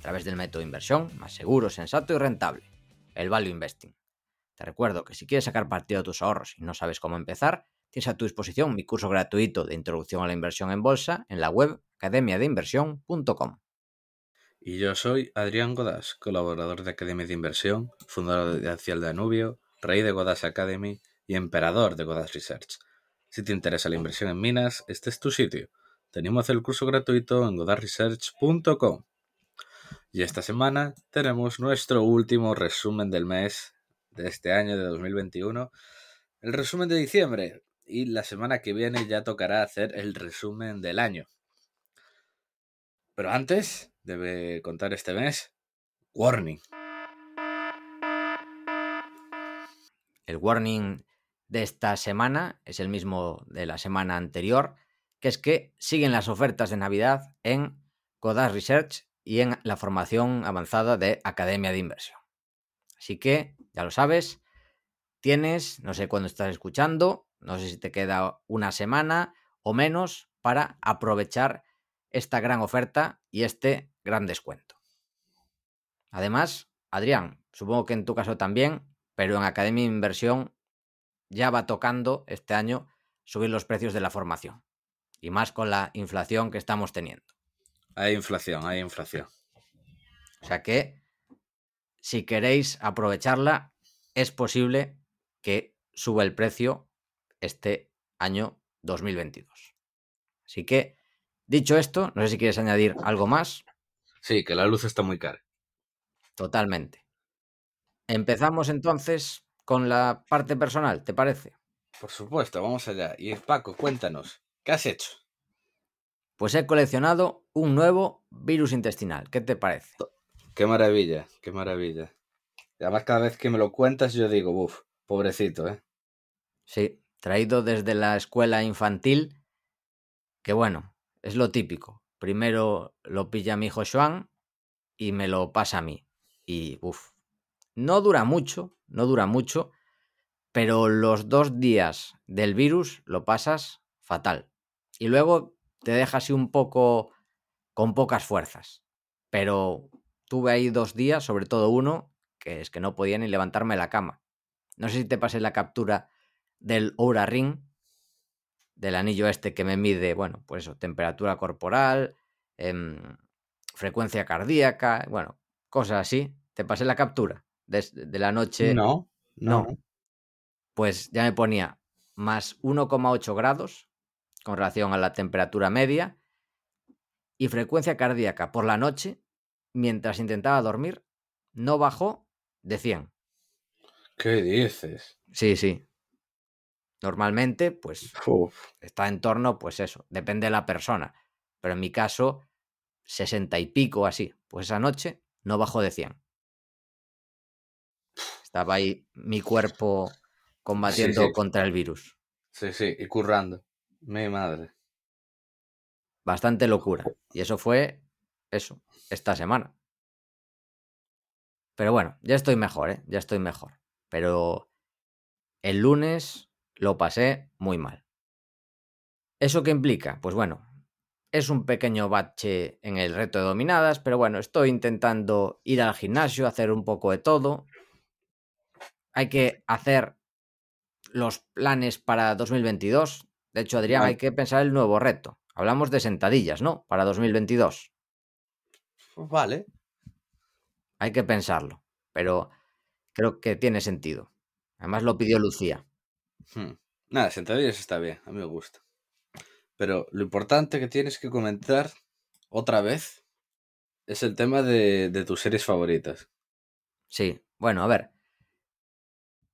Través del método de inversión más seguro, sensato y rentable, el Value Investing. Te recuerdo que si quieres sacar partido de tus ahorros y no sabes cómo empezar, tienes a tu disposición mi curso gratuito de introducción a la inversión en bolsa en la web academiadeinversión.com. Y yo soy Adrián Godas, colaborador de Academia de Inversión, fundador de Ancial Danubio, rey de Godas Academy y emperador de Godas Research. Si te interesa la inversión en minas, este es tu sitio. Tenemos el curso gratuito en godasresearch.com. Y esta semana tenemos nuestro último resumen del mes de este año de 2021, el resumen de diciembre. Y la semana que viene ya tocará hacer el resumen del año. Pero antes, debe contar este mes, warning. El warning de esta semana es el mismo de la semana anterior, que es que siguen las ofertas de Navidad en Codas Research y en la formación avanzada de Academia de Inversión. Así que, ya lo sabes, tienes, no sé cuándo estás escuchando, no sé si te queda una semana o menos para aprovechar esta gran oferta y este gran descuento. Además, Adrián, supongo que en tu caso también, pero en Academia de Inversión ya va tocando este año subir los precios de la formación. Y más con la inflación que estamos teniendo. Hay inflación, hay inflación. O sea que, si queréis aprovecharla, es posible que suba el precio este año 2022. Así que, dicho esto, no sé si quieres añadir algo más. Sí, que la luz está muy cara. Totalmente. Empezamos entonces con la parte personal, ¿te parece? Por supuesto, vamos allá. Y Paco, cuéntanos, ¿qué has hecho? Pues he coleccionado un nuevo virus intestinal. ¿Qué te parece? Qué maravilla, qué maravilla. Y además, cada vez que me lo cuentas, yo digo, uff, pobrecito, ¿eh? Sí, traído desde la escuela infantil, que bueno, es lo típico. Primero lo pilla mi hijo Joan y me lo pasa a mí. Y uff, no dura mucho, no dura mucho, pero los dos días del virus lo pasas fatal. Y luego te deja así un poco con pocas fuerzas. Pero tuve ahí dos días, sobre todo uno, que es que no podía ni levantarme de la cama. No sé si te pasé la captura del Oura Ring, del anillo este que me mide, bueno, pues eso, temperatura corporal, eh, frecuencia cardíaca, bueno, cosas así. ¿Te pasé la captura de, de la noche? No, no, no. Pues ya me ponía más 1,8 grados con relación a la temperatura media y frecuencia cardíaca por la noche mientras intentaba dormir no bajó de 100. ¿Qué dices? Sí, sí. Normalmente, pues Uf. está en torno, pues eso, depende de la persona. Pero en mi caso, 60 y pico así. Pues esa noche no bajó de 100. Estaba ahí mi cuerpo combatiendo Sí, sí. contra el virus. Sí, sí, y currando. Mi madre. Bastante locura. Y eso fue, eso, esta semana. Pero bueno, ya estoy mejor, ¿eh? Ya estoy mejor. Pero el lunes lo pasé muy mal. ¿Eso qué implica? Pues bueno, es un pequeño bache en el reto de dominadas, pero bueno, estoy intentando ir al gimnasio, hacer un poco de todo. Hay que hacer los planes para 2022. De hecho, Adrián, hay que pensar el nuevo reto. Hablamos de sentadillas, ¿no? Para 2022. Pues vale. Hay que pensarlo, pero creo que tiene sentido. Además lo pidió Lucía. Hmm. Nada, sentadillas está bien, a mí me gusta. Pero lo importante que tienes que comentar otra vez es el tema de, de tus series favoritas. Sí, bueno, a ver.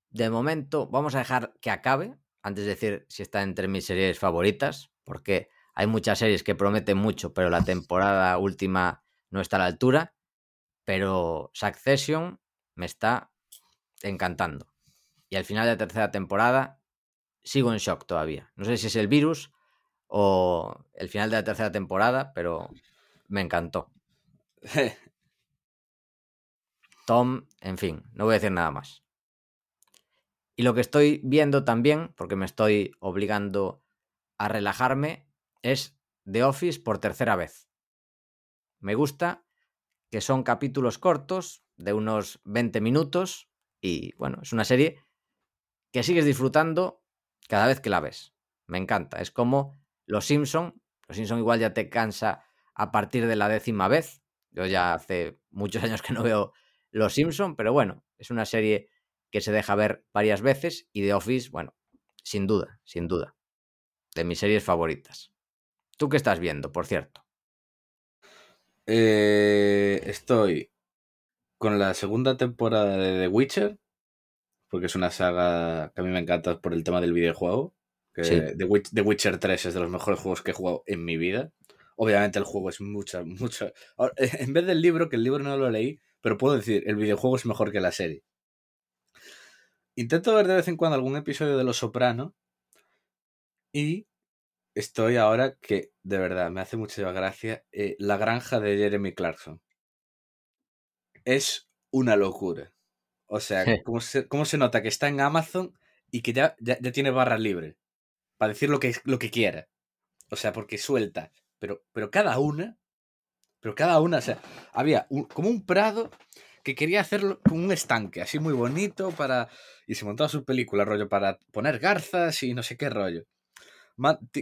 De momento vamos a dejar que acabe antes de decir si está entre mis series favoritas, porque hay muchas series que prometen mucho, pero la temporada última no está a la altura. Pero Succession me está encantando. Y al final de la tercera temporada sigo en shock todavía. No sé si es el virus o el final de la tercera temporada, pero me encantó. Tom, en fin, no voy a decir nada más. Y lo que estoy viendo también, porque me estoy obligando a relajarme, es The Office por tercera vez. Me gusta que son capítulos cortos, de unos 20 minutos, y bueno, es una serie que sigues disfrutando cada vez que la ves. Me encanta. Es como Los Simpson. Los Simpson igual ya te cansa a partir de la décima vez. Yo ya hace muchos años que no veo Los Simpson, pero bueno, es una serie que se deja ver varias veces y The Office, bueno, sin duda, sin duda, de mis series favoritas. ¿Tú qué estás viendo, por cierto? Eh, estoy con la segunda temporada de The Witcher, porque es una saga que a mí me encanta por el tema del videojuego. Que The, Witcher 3 es de los mejores juegos que he jugado en mi vida. Obviamente el juego es mucha, mucha... En vez del libro, que el libro no lo leí, pero puedo decir, el videojuego es mejor que la serie. Intento ver de vez en cuando algún episodio de Los Soprano y estoy ahora que, de verdad, me hace mucha gracia, eh, La granja de Jeremy Clarkson. Es una locura. O sea, ¿cómo, se, nota que está en Amazon y que ya, ya, tiene barra libre? Para decir lo que, lo que quiera. O sea, porque suelta. Pero, pero cada una. Pero cada una, o sea, había como un prado que quería hacerlo con un estanque, así muy bonito, para. Y se montaba su película, rollo, para poner garzas y no sé qué rollo.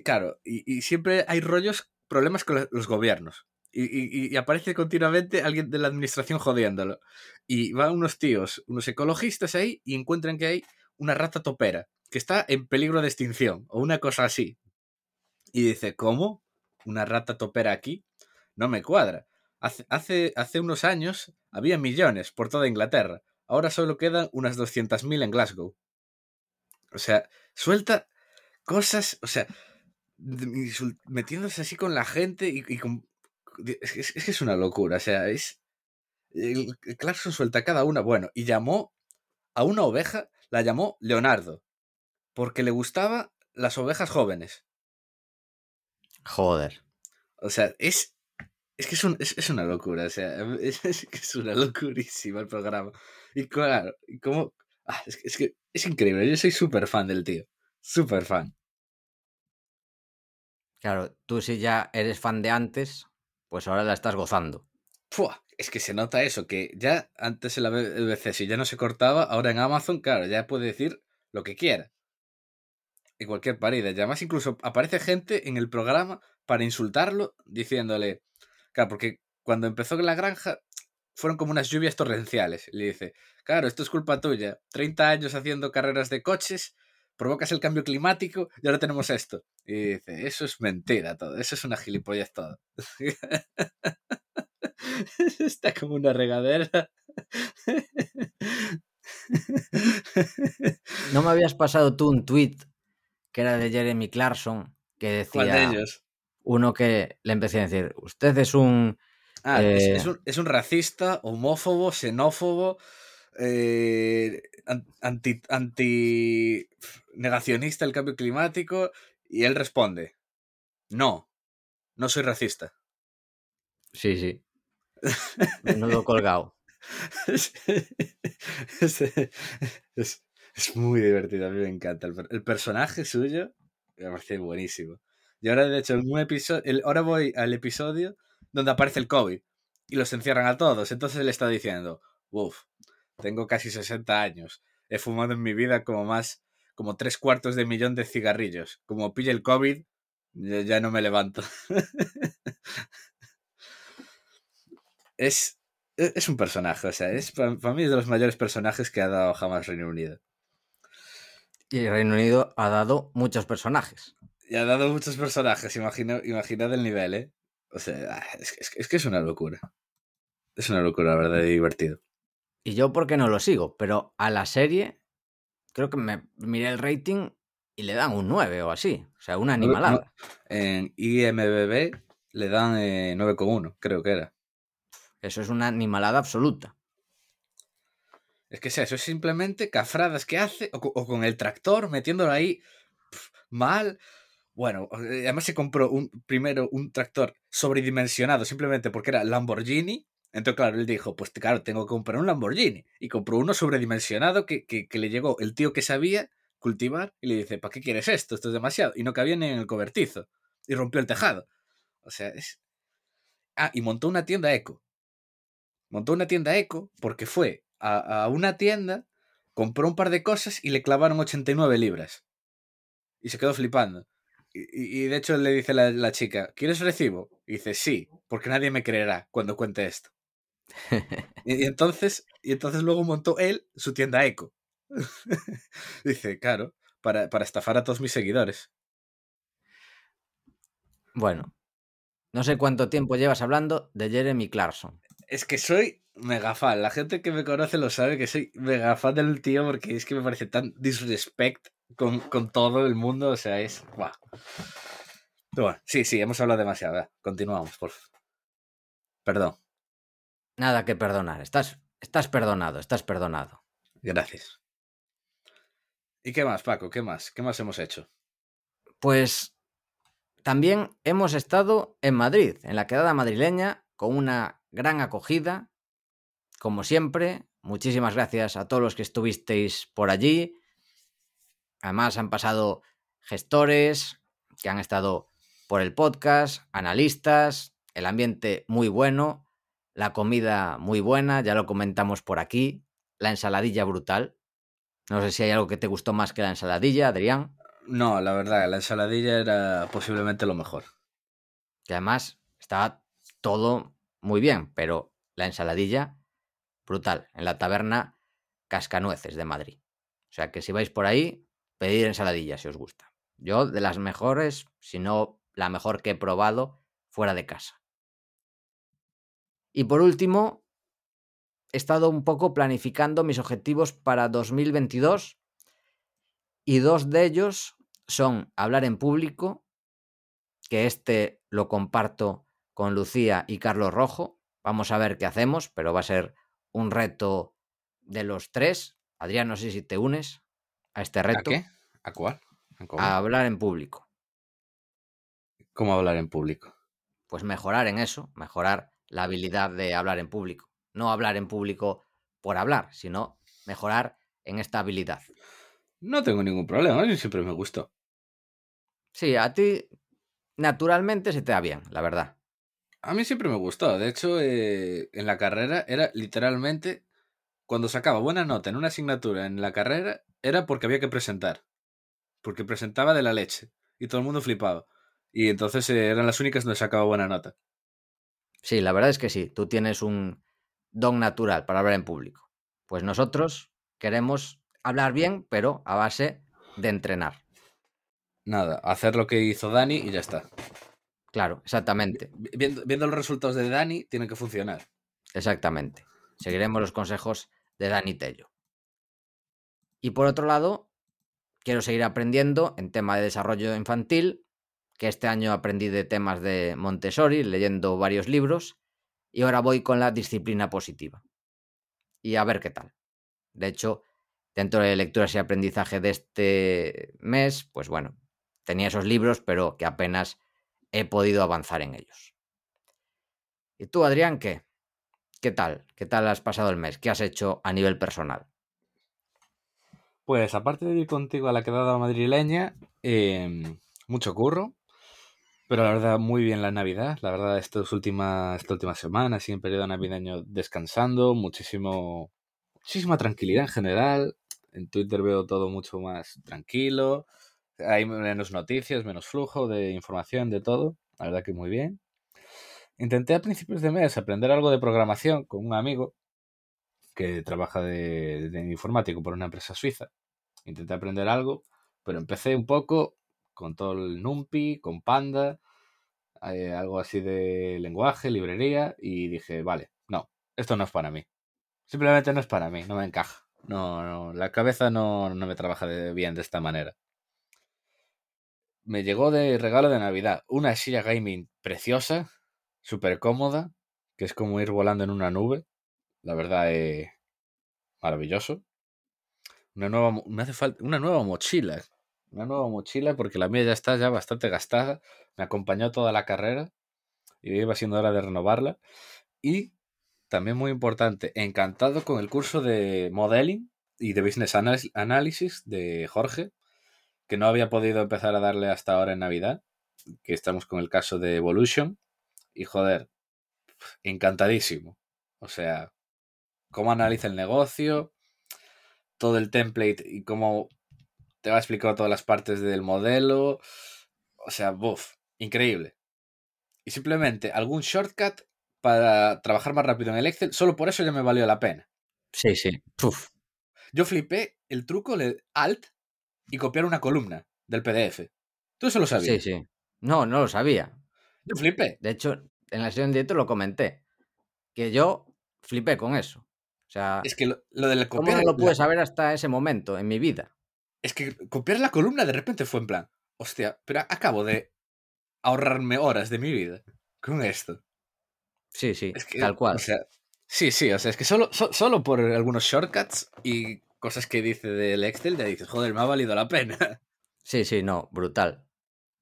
Claro, y, siempre hay rollos, problemas con los gobiernos. Y, aparece continuamente alguien de la administración jodiéndolo. Y van unos tíos, unos ecologistas ahí, y encuentran que hay una rata topera, que está en peligro de extinción, o una cosa así. Y dice, ¿cómo? ¿Una rata topera aquí? No me cuadra. Hace, hace, unos años había millones por toda Inglaterra. Ahora solo quedan unas 200.000 en Glasgow. O sea, suelta cosas, o sea, metiéndose así con la gente y, con... Es que es, una locura, o sea, es... Clarkson suelta cada una, bueno, y llamó a una oveja, la llamó Leonardo, porque le gustaba las ovejas jóvenes. Joder. O sea, es es que es, una locura, o sea, es, es, una locurísima el programa. Y claro, como... Ah, es, que es increíble, yo soy súper fan del tío, súper fan. Claro, tú si ya eres fan de antes, pues ahora la estás gozando. es que se nota eso, que ya antes en la BBC si ya no se cortaba, ahora en Amazon, claro, ya puede decir lo que quiera. En cualquier parida. Y además incluso aparece gente en el programa para insultarlo, diciéndole, Claro, porque cuando empezó la granja fueron como unas lluvias torrenciales. Le dice, claro, esto es culpa tuya. 30 años haciendo carreras de coches, provocas el cambio climático y ahora tenemos esto. Y dice, eso es mentira todo, eso es una gilipollez todo. Está como una regadera. ¿No me habías pasado tú un tweet que era de Jeremy Clarkson que decía... ¿Cuál de ellos? Uno que le empecé a decir, usted es un... Ah, es, eh, un, es, un, racista, homófobo, xenófobo, eh, anti, anti negacionista del cambio climático y él responde, no, no soy racista. Sí, sí. Menudo colgado. es, es, muy divertido, a mí me encanta. El, el personaje suyo me parece buenísimo. Y ahora, de hecho, episodio, ahora voy al episodio donde aparece el COVID y los encierran a todos. Entonces él está diciendo, uff, tengo casi 60 años, he fumado en mi vida como más, como tres cuartos de millón de cigarrillos. Como pille el COVID, ya, no me levanto. es, es un personaje, o sea, es, para, mí es de los mayores personajes que ha dado jamás Reino Unido. Y Reino Unido ha dado muchos personajes. Y ha dado muchos personajes, imagino, imaginad el nivel, ¿eh? O sea, ah, es, que es una locura. Es una locura, la verdad, y divertido. Y yo porque no lo sigo, pero a la serie creo que me miré el rating y le dan un 9 o así. O sea, una animalada. en IMBB le dan 9,1, eh, creo que era. Eso es una animalada absoluta. Es que sea, eso es simplemente cafradas que hace, o, o con el tractor, metiéndolo ahí pf, mal. Bueno, eh, además se compró un, primero un tractor sobredimensionado simplemente porque era Lamborghini. Entonces, claro, él dijo, pues claro, tengo que comprar un Lamborghini. Y compró uno sobredimensionado que, que, le llegó el tío que sabía cultivar y le dice, ¿para qué quieres esto? Esto es demasiado. Y no cabía ni en el cobertizo. Y rompió el tejado. O sea, es... Ah, y montó una tienda eco. Montó una tienda eco porque fue a, a una tienda, compró un par de cosas y le clavaron 89 libras. Y se quedó flipando. Y, y de hecho le dice la, la, chica, ¿quieres recibo? Y dice, sí, porque nadie me creerá cuando cuente esto. y, y, entonces, y entonces luego montó él su tienda eco. dice, claro, para, para estafar a todos mis seguidores. Bueno, no sé cuánto tiempo llevas hablando de Jeremy Clarkson. Es que soy mega fan. La gente que me conoce lo sabe que soy mega fan del tío porque es que me parece tan disrespect con, con todo el mundo. O sea, es. Wow. Pero bueno, sí, sí, hemos hablado demasiado. ¿eh? Continuamos, por favor. Perdón. Nada que perdonar. Estás, estás perdonado, estás perdonado. Gracias. ¿Y qué más, Paco? ¿Qué más? ¿Qué más hemos hecho? Pues también hemos estado en Madrid, en la quedada madrileña, con una gran acogida. Como siempre, muchísimas gracias a todos los que estuvisteis por allí. Además, han pasado gestores que han estado por el podcast, analistas, el ambiente muy bueno, la comida muy buena, ya lo comentamos por aquí, la ensaladilla brutal. No sé si hay algo que te gustó más que la ensaladilla, Adrián. No, la verdad, la ensaladilla era posiblemente lo mejor. Que además estaba todo muy bien, pero la ensaladilla, brutal, en la taberna Cascanueces de Madrid. O sea que si vais por ahí, pedir ensaladilla si os gusta. Yo de las mejores, si no la mejor que he probado fuera de casa. Y por último, he estado un poco planificando mis objetivos para 2022 y dos de ellos son hablar en público, que este lo comparto con Lucía y Carlos Rojo. Vamos a ver qué hacemos, pero va a ser un reto de los tres. Adrián, no sé si te unes a este reto. ¿A qué? ¿A cuál? ¿A, a hablar en público. ¿Cómo hablar en público? Pues mejorar en eso, mejorar la habilidad de hablar en público. No hablar en público por hablar, sino mejorar en esta habilidad. No tengo ningún problema, a mí siempre me gustó. Sí, a ti naturalmente se te da bien, la verdad. A mí siempre me gustó. De hecho, eh, en la carrera era literalmente cuando sacaba buena nota en una asignatura en la carrera era porque había que presentar. Porque presentaba de la leche y todo el mundo flipaba. Y entonces eh, eran las únicas donde sacaba buena nota. Sí, la verdad es que sí. Tú tienes un don natural para hablar en público. Pues nosotros queremos hablar bien, pero a base de entrenar. Nada, hacer lo que hizo Dani y ya está. Claro, exactamente. Viendo, viendo, los resultados de Dani, tiene que funcionar. Exactamente. Seguiremos los consejos de Dani Tello. Y por otro lado, quiero seguir aprendiendo en tema de desarrollo infantil, que este año aprendí de temas de Montessori, leyendo varios libros, y ahora voy con la disciplina positiva. Y a ver qué tal. De hecho, dentro de lecturas y aprendizaje de este mes, pues bueno, tenía esos libros, pero que apenas he podido avanzar en ellos. ¿Y tú, Adrián, qué? ¿Qué tal? ¿Qué tal has pasado el mes? ¿Qué has hecho a nivel personal? Pues aparte de ir contigo a la quedada madrileña, eh, mucho curro, pero la verdad muy bien la Navidad. La verdad estas últimas, esta última semana, así en periodo navideño, descansando, muchísimo, muchísima tranquilidad en general. En Twitter veo todo mucho más tranquilo. Hay menos noticias, menos flujo de información, de todo. La verdad que muy bien. Intenté a principios de mes aprender algo de programación con un amigo que trabaja de, informático por una empresa suiza. Intenté aprender algo, pero empecé un poco con todo el NumPy, con Panda, eh, algo así de lenguaje, librería, y dije, vale, no, esto no es para mí. Simplemente no es para mí, no me encaja. No, no la cabeza no, no me trabaja de, bien de esta manera me llegó de regalo de Navidad una silla gaming preciosa, súper cómoda, que es como ir volando en una nube. La verdad es maravilloso. Una nueva, me hace falta una nueva mochila. Una nueva mochila porque la mía ya está ya bastante gastada. Me acompañó toda la carrera y iba siendo hora de renovarla. Y también muy importante, encantado con el curso de modeling y de business analysis de Jorge, que no había podido empezar a darle hasta ahora en Navidad, que estamos con el caso de Evolution. Y joder, encantadísimo. O sea, cómo analiza el negocio, todo el template y cómo te va a explicar todas las partes del modelo. O sea, buff, increíble. Y simplemente algún shortcut para trabajar más rápido en el Excel, solo por eso ya me valió la pena. Sí, sí. Yo flipé el truco de Alt y copiar una columna del PDF. ¿Tú eso lo sabías? Sí, sí. No, no lo sabía. Yo flipé. De hecho, en la sesión de directo lo comenté. Que yo flipé con eso. O sea, es que lo, lo del ¿cómo no lo pude saber hasta ese momento en mi vida? Es que copiar la columna de repente fue en plan, hostia, pero acabo de ahorrarme horas de mi vida con esto. Sí, sí, tal cual. O sea, sí, sí, o sea, es que solo, solo por algunos shortcuts y cosas que dice del Excel ya dices, joder, me ha valido la pena. Sí, sí, no, brutal.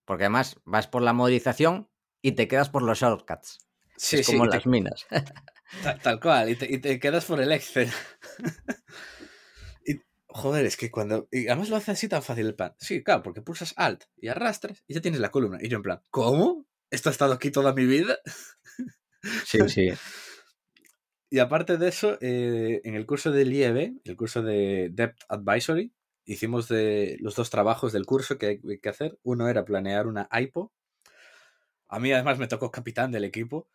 Porque además vas por la modelización y te quedas por los shortcuts. Sí, es como las minas. Tal, cual, y te, quedas por el Excel. y, joder, es que cuando. Y además lo hace así tan fácil el plan. Sí, claro, porque pulsas Alt y arrastras y ya tienes la columna. Y yo en plan, ¿cómo? ¿Esto ha estado aquí toda mi vida? sí, sí. Y aparte de eso, eh, en el curso del IEB, el curso de Debt Advisory, hicimos de los dos trabajos del curso que hay que hacer. Uno era planear una IPO. A mí además me tocó capitán del equipo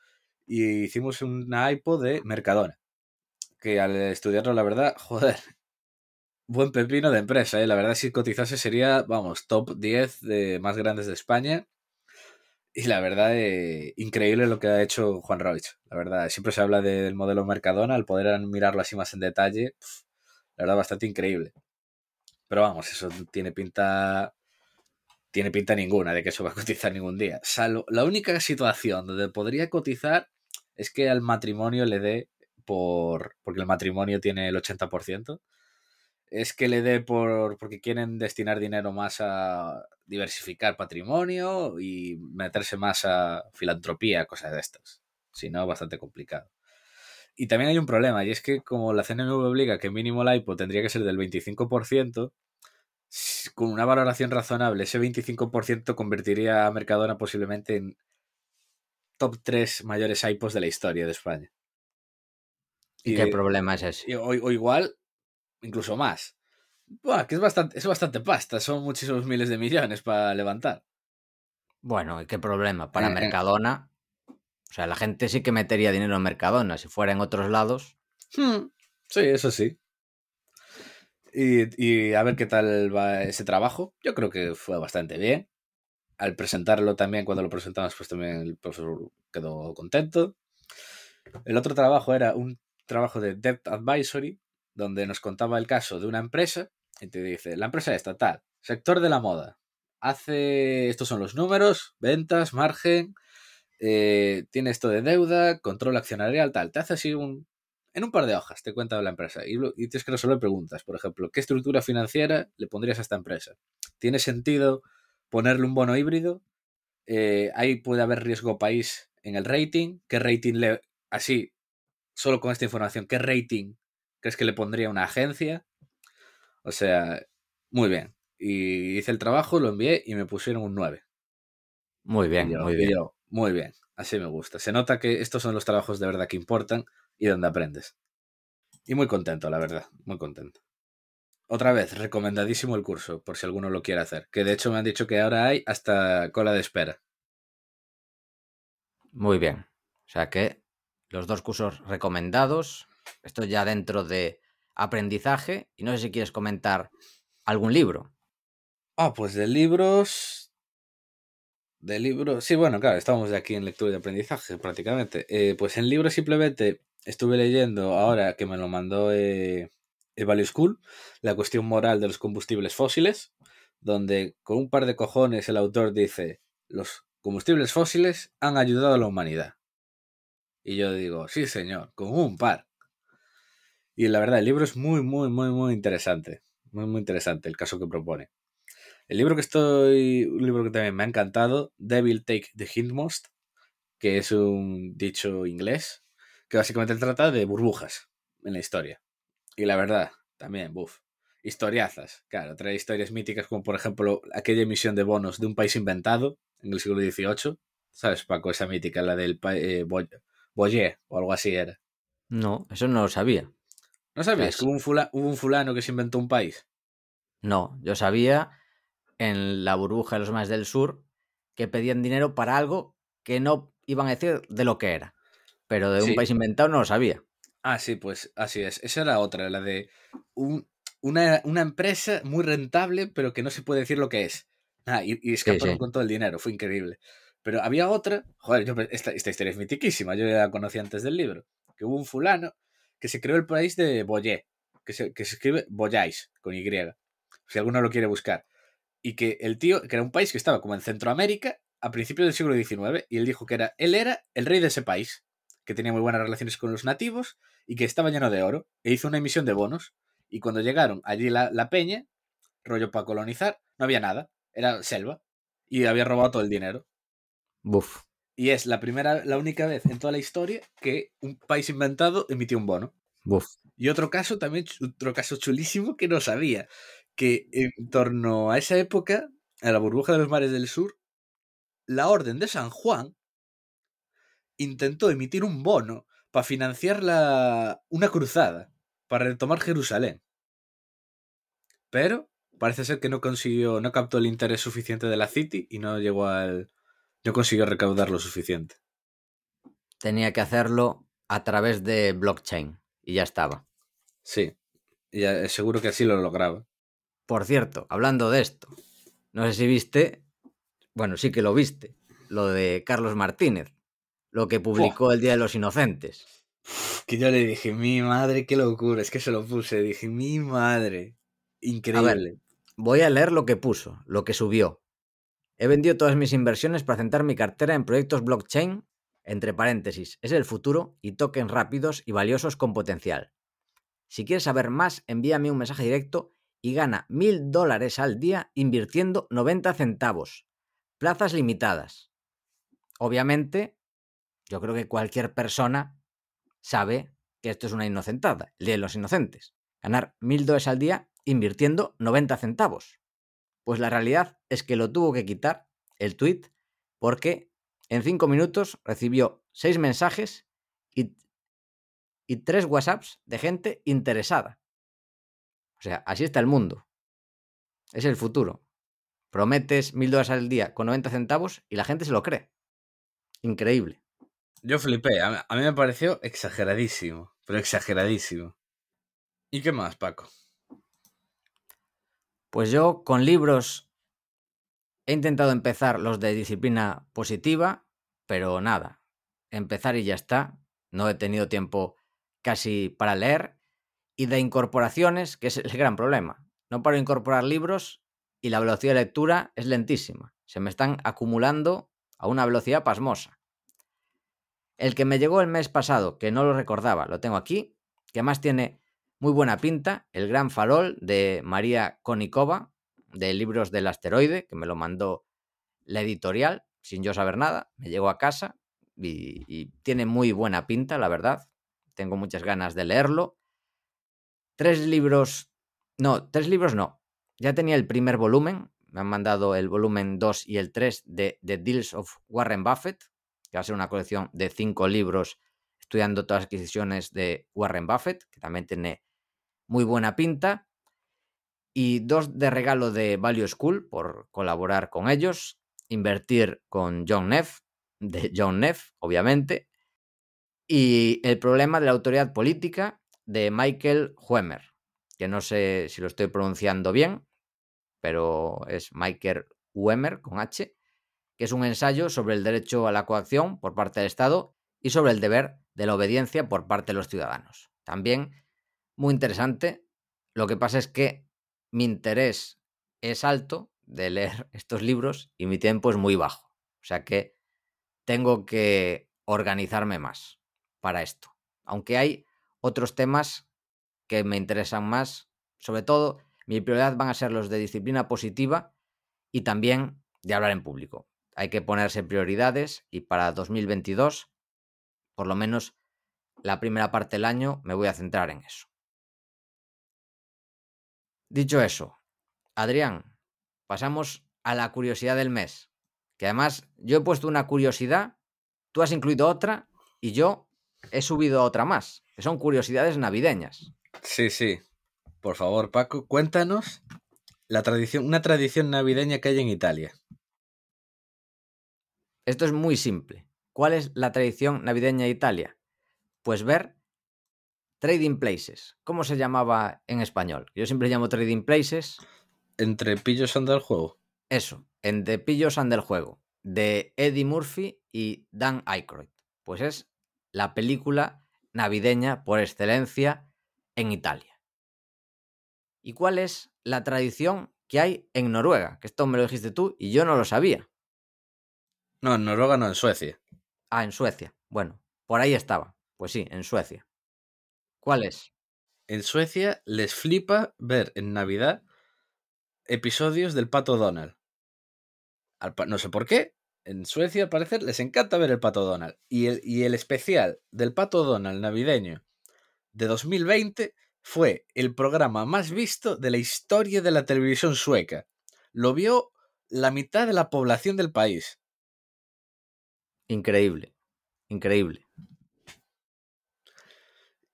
y hicimos una IPO de Mercadona. Que al estudiarlo, la verdad, joder, buen pepino de empresa, ¿eh? La verdad, si cotizase sería, vamos, top 10 de más grandes de España. Y la verdad, eh, increíble lo que ha hecho Juan Roig. La verdad, siempre se habla del modelo Mercadona, al poder mirarlo así más en detalle, la verdad, bastante increíble. Pero vamos, eso tiene pinta. Tiene pinta ninguna de que eso va a cotizar ningún día. Salvo, la única situación donde podría cotizar es que al matrimonio le dé por. porque el matrimonio tiene el 80%. Es que le dé por. porque quieren destinar dinero más a diversificar patrimonio y meterse más a filantropía, cosas de estas. Si no, bastante complicado. Y también hay un problema, y es que como la CNMV obliga que mínimo la IPO tendría que ser del 25%, con una valoración razonable, ese 25% convertiría a Mercadona posiblemente en top 3 mayores IPOs de la historia de España. ¿Y, qué problema es ese? O, igual, incluso más. Buah, que es bastante, es bastante pasta, son muchísimos miles de millones para levantar. Bueno, ¿y qué problema? Para eh, eh. Mercadona, o sea, la gente sí que metería dinero en Mercadona, si fuera en otros lados. Hmm, sí, eso sí. Y, y, a ver qué tal va ese trabajo. Yo creo que fue bastante bien al presentarlo también, cuando lo presentamos, pues también el profesor quedó contento. El otro trabajo era un trabajo de Debt Advisory, donde nos contaba el caso de una empresa y te dice, la empresa es estatal, sector de la moda, hace, estos son los números, ventas, margen, eh, tiene esto de deuda, control accionarial, tal, te hace así un, en un par de hojas, te cuenta la empresa y, y tienes que resolver preguntas, por ejemplo, ¿qué estructura financiera le pondrías a esta empresa? ¿Tiene sentido ponerle un bono híbrido. Eh, ahí puede haber riesgo país en el rating. ¿Qué rating le... Así, solo con esta información, ¿qué rating crees que le pondría una agencia? O sea, muy bien. Y hice el trabajo, lo envié y me pusieron un 9. Muy bien, muy bien. muy bien, así me gusta. Se nota que estos son los trabajos de verdad que importan y donde aprendes. Y muy contento, la verdad, muy contento. Otra vez, recomendadísimo el curso, por si alguno lo quiere hacer. Que de hecho me han dicho que ahora hay hasta cola de espera. Muy bien. O sea que los dos cursos recomendados. Esto ya dentro de aprendizaje. Y no sé si quieres comentar algún libro. Ah, pues de libros. De libros. Sí, bueno, claro, estamos aquí en lectura de aprendizaje prácticamente. Eh, pues en libros simplemente estuve leyendo ahora que me lo mandó. Eh, Value School, la cuestión moral de los combustibles fósiles, donde con un par de cojones el autor dice, los combustibles fósiles han ayudado a la humanidad. Y yo digo, sí, señor, con un par. Y la verdad, el libro es muy, muy, muy, muy interesante. Muy, muy interesante el caso que propone. El libro que estoy, un libro que también me ha encantado, Devil Take the Hindmost, que es un dicho inglés, que básicamente trata de burbujas en la historia. Y la verdad, también, buf, historiazas. Claro, trae historias míticas como por ejemplo aquella emisión de bonos de un país inventado en el siglo XVIII. ¿Sabes, Paco? Esa mítica, la del eh, Boyer o algo así era. No, eso no lo sabía. ¿No sabías que hubo un, hubo un fulano que se inventó un país? No, yo sabía en la burbuja de los mares del sur que pedían dinero para algo que no iban a decir de lo que era. Pero de un país inventado no lo sabía. Ah, sí, pues así es. Esa era otra, la de una, empresa muy rentable, pero que no se puede decir lo que es. Ah, y, y escaparon con todo el dinero, fue increíble. Pero había otra, joder, esta, historia es mitiquísima, yo ya la conocí antes del libro, que hubo un fulano que se creó el país de Boyé, que se, que se escribe Boyáis, con Y, si alguno lo quiere buscar y que el tío, que era un país que estaba como en Centroamérica a principios del siglo XIX, y él dijo que era, él era el rey de ese país, que tenía muy buenas relaciones con los nativos y que estaba lleno de oro, e hizo una emisión de bonos, y cuando llegaron allí la, la peña, rollo para colonizar, no había nada, era selva, y había robado todo el dinero. Buf. Y es la primera, la única vez en toda la historia que un país inventado emitió un bono. Buf. Y otro caso también, otro caso chulísimo que no sabía, que en torno a esa época, a la burbuja de los mares del sur, la Orden de San Juan intentó emitir un bono para financiar la, una cruzada, para retomar Jerusalén. Pero parece ser que no consiguió, no captó el interés suficiente de la City y no llegó al, no consiguió recaudar lo suficiente. Tenía que hacerlo a través de blockchain y ya estaba. Sí, y seguro que así lo lograba. Por cierto, hablando de esto, no sé si viste, bueno, sí que lo viste, lo de Carlos Martínez, lo que publicó el Día de los Inocentes. Que yo le dije, mi madre, qué locura, es que se lo puse, dije, mi madre, increíble. voy a leer lo que puso, lo que subió. He vendido todas mis inversiones para centrar mi cartera en proyectos blockchain, entre paréntesis, es el futuro y tokens rápidos y valiosos con potencial. Si quieres saber más, envíame un mensaje directo y gana mil dólares al día invirtiendo 90 centavos. Plazas limitadas. Obviamente, yo creo que cualquier persona sabe que esto es una inocentada, el de los inocentes. Ganar mil dólares al día invirtiendo 90 centavos. Pues la realidad es que lo tuvo que quitar el tweet porque en cinco minutos recibió seis mensajes y, y tres WhatsApps de gente interesada. O sea, así está el mundo. Es el futuro. Prometes mil dólares al día con 90 centavos y la gente se lo cree. Increíble. Yo flipé. A mí me pareció exageradísimo. Pero exageradísimo. ¿Y qué más, Paco? Pues yo con libros he intentado empezar los de disciplina positiva, pero nada. Empezar y ya está. No he tenido tiempo casi para leer y de incorporaciones, que es el gran problema. No paro de incorporar libros y la velocidad de lectura es lentísima. Se me están acumulando a una velocidad pasmosa. El que me llegó el mes pasado, que no lo recordaba, lo tengo aquí, que además tiene muy buena pinta, El Gran Farol de María Konikova, de Libros del Asteroide, que me lo mandó la editorial, sin yo saber nada, me llegó a casa y, y tiene muy buena pinta, la verdad. Tengo muchas ganas de leerlo tres libros, no, tres libros no. Ya tenía el primer volumen, me han mandado el volumen 2 y el 3 de The Deals of Warren Buffett, que va a ser una colección de cinco libros estudiando todas las adquisiciones de Warren Buffett, que también tiene muy buena pinta. Y dos de regalo de Value School por colaborar con ellos. Invertir con John Neff, de John Neff, obviamente. Y el problema de la autoridad política de Michael Huemer, que no sé si lo estoy pronunciando bien, pero es Michael Huemer con H, que es un ensayo sobre el derecho a la coacción por parte del Estado y sobre el deber de la obediencia por parte de los ciudadanos. También muy interesante. Lo que pasa es que mi interés es alto de leer estos libros y mi tiempo es muy bajo. O sea que tengo que organizarme más. para esto. Aunque hay otros temas que me interesan más, sobre todo mi prioridad van a ser los de disciplina positiva y también de hablar en público. Hay que ponerse prioridades y para 2022, por lo menos la primera parte del año, me voy a centrar en eso. Dicho eso, Adrián, pasamos a la curiosidad del mes. Que además yo he puesto una curiosidad, tú has incluido otra y yo he subido otra más, son curiosidades navideñas. Sí, sí. Por favor, Paco, cuéntanos la tradición, una tradición navideña que hay en Italia. Esto es muy simple. ¿Cuál es la tradición navideña de Italia? Pues ver Trading Places. ¿Cómo se llamaba en español? Yo siempre llamo Trading Places. Entre pillos anda el juego. Eso, entre pillos anda el juego. De Eddie Murphy y Dan Aykroyd. Pues es la película navideña por excelencia en Italia. ¿Y cuál es la tradición que hay en Noruega? Que esto me lo dijiste tú y yo no lo sabía. No, en Noruega no, en Suecia. Ah, en Suecia. Bueno, por ahí estaba. Pues sí, en Suecia. ¿Cuál es? En Suecia les flipa ver en Navidad episodios del Pato Donald. No sé por qué. En Suecia, al parecer, les encanta ver el Pato Donald. Y el, y el especial del Pato Donald navideño de 2020 fue el programa más visto de la historia de la televisión sueca. Lo vio la mitad de la población del país. Increíble. Increíble.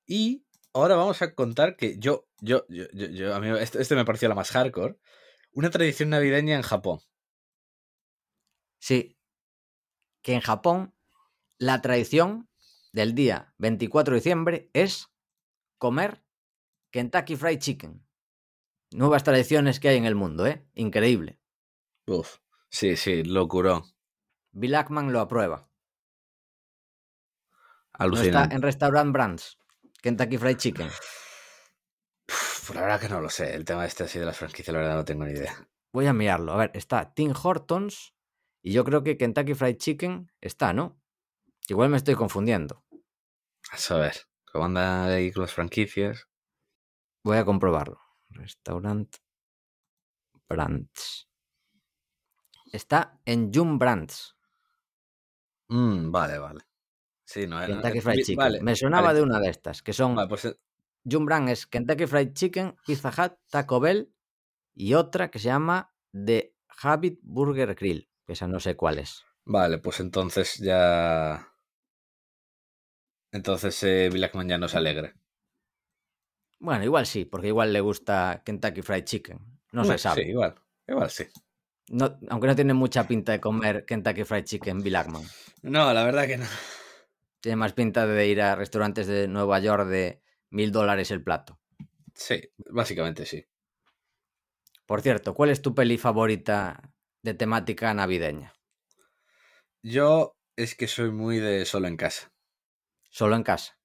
Y ahora vamos a contar que yo, yo, yo, yo, a mí este, este, me pareció la más hardcore. Una tradición navideña en Japón. Sí. Que en Japón la tradición del día 24 de diciembre es comer Kentucky Fried Chicken. Nuevas tradiciones que hay en el mundo, ¿eh? Increíble. Uf, sí, sí, locurón. Bill Ackman lo aprueba. Alucinante. No está en Restaurant Brands. Kentucky Fried Chicken. Pues la verdad que no lo sé. El tema este así de las franquicias, la verdad no tengo ni idea. Voy a mirarlo. A ver, está Tim Hortons y yo creo que Kentucky Fried Chicken está, ¿no? Igual me estoy confundiendo. A saber, ¿cómo andan ahí con las franquicias? Voy a comprobarlo. Restaurant Brands. Está en Jum Brands. Mm, vale, vale. Sí, no era. Kentucky Fried Chicken. Vale, Me sonaba vale. de una de estas, que son. Vale, pues, Brand es Kentucky Fried Chicken, Pizza Hut, Taco Bell y otra que se llama The Habit Burger Grill. Esa no sé cuál es. Vale, pues entonces ya. Entonces eh, Bill Ackman ya no se alegra. Bueno, igual sí, porque igual le gusta Kentucky Fried Chicken. No se sabe. Sí, igual. Igual sí. No, aunque no tiene mucha pinta de comer Kentucky Fried Chicken Bill Ackman. No, la verdad que no. Tiene más pinta de ir a restaurantes de Nueva York de mil dólares el plato. Sí, básicamente sí. Por cierto, ¿cuál es tu peli favorita de temática navideña? Yo es que soy muy de solo en casa. Solo en casa.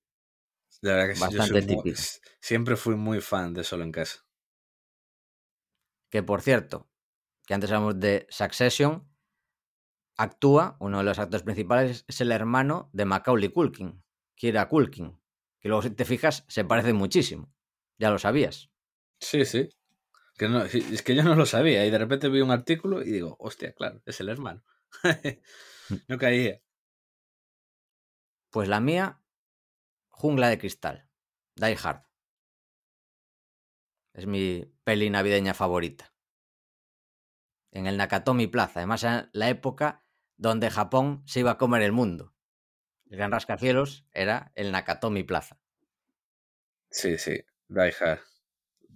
La verdad que Bastante muy- típico. siempre fui muy fan de solo en casa. Que por cierto, que antes hablamos de Succession, actúa, uno de los actores principales es el hermano de Macaulay Culkin, Kira Culkin, que luego si te fijas se parece muchísimo. Ya lo sabías. Sí, sí. Que no, sí, es que yo no lo sabía y de repente vi un artículo y digo, hostia, claro, es el hermano. no caía. Pues la mía, Jungla de Cristal, Die Hard. Es mi peli navideña favorita. En el Nakatomi Plaza, además en la época donde Japón se iba a comer el mundo. El gran rascacielos era el Nakatomi Plaza. Sí, sí. Hard.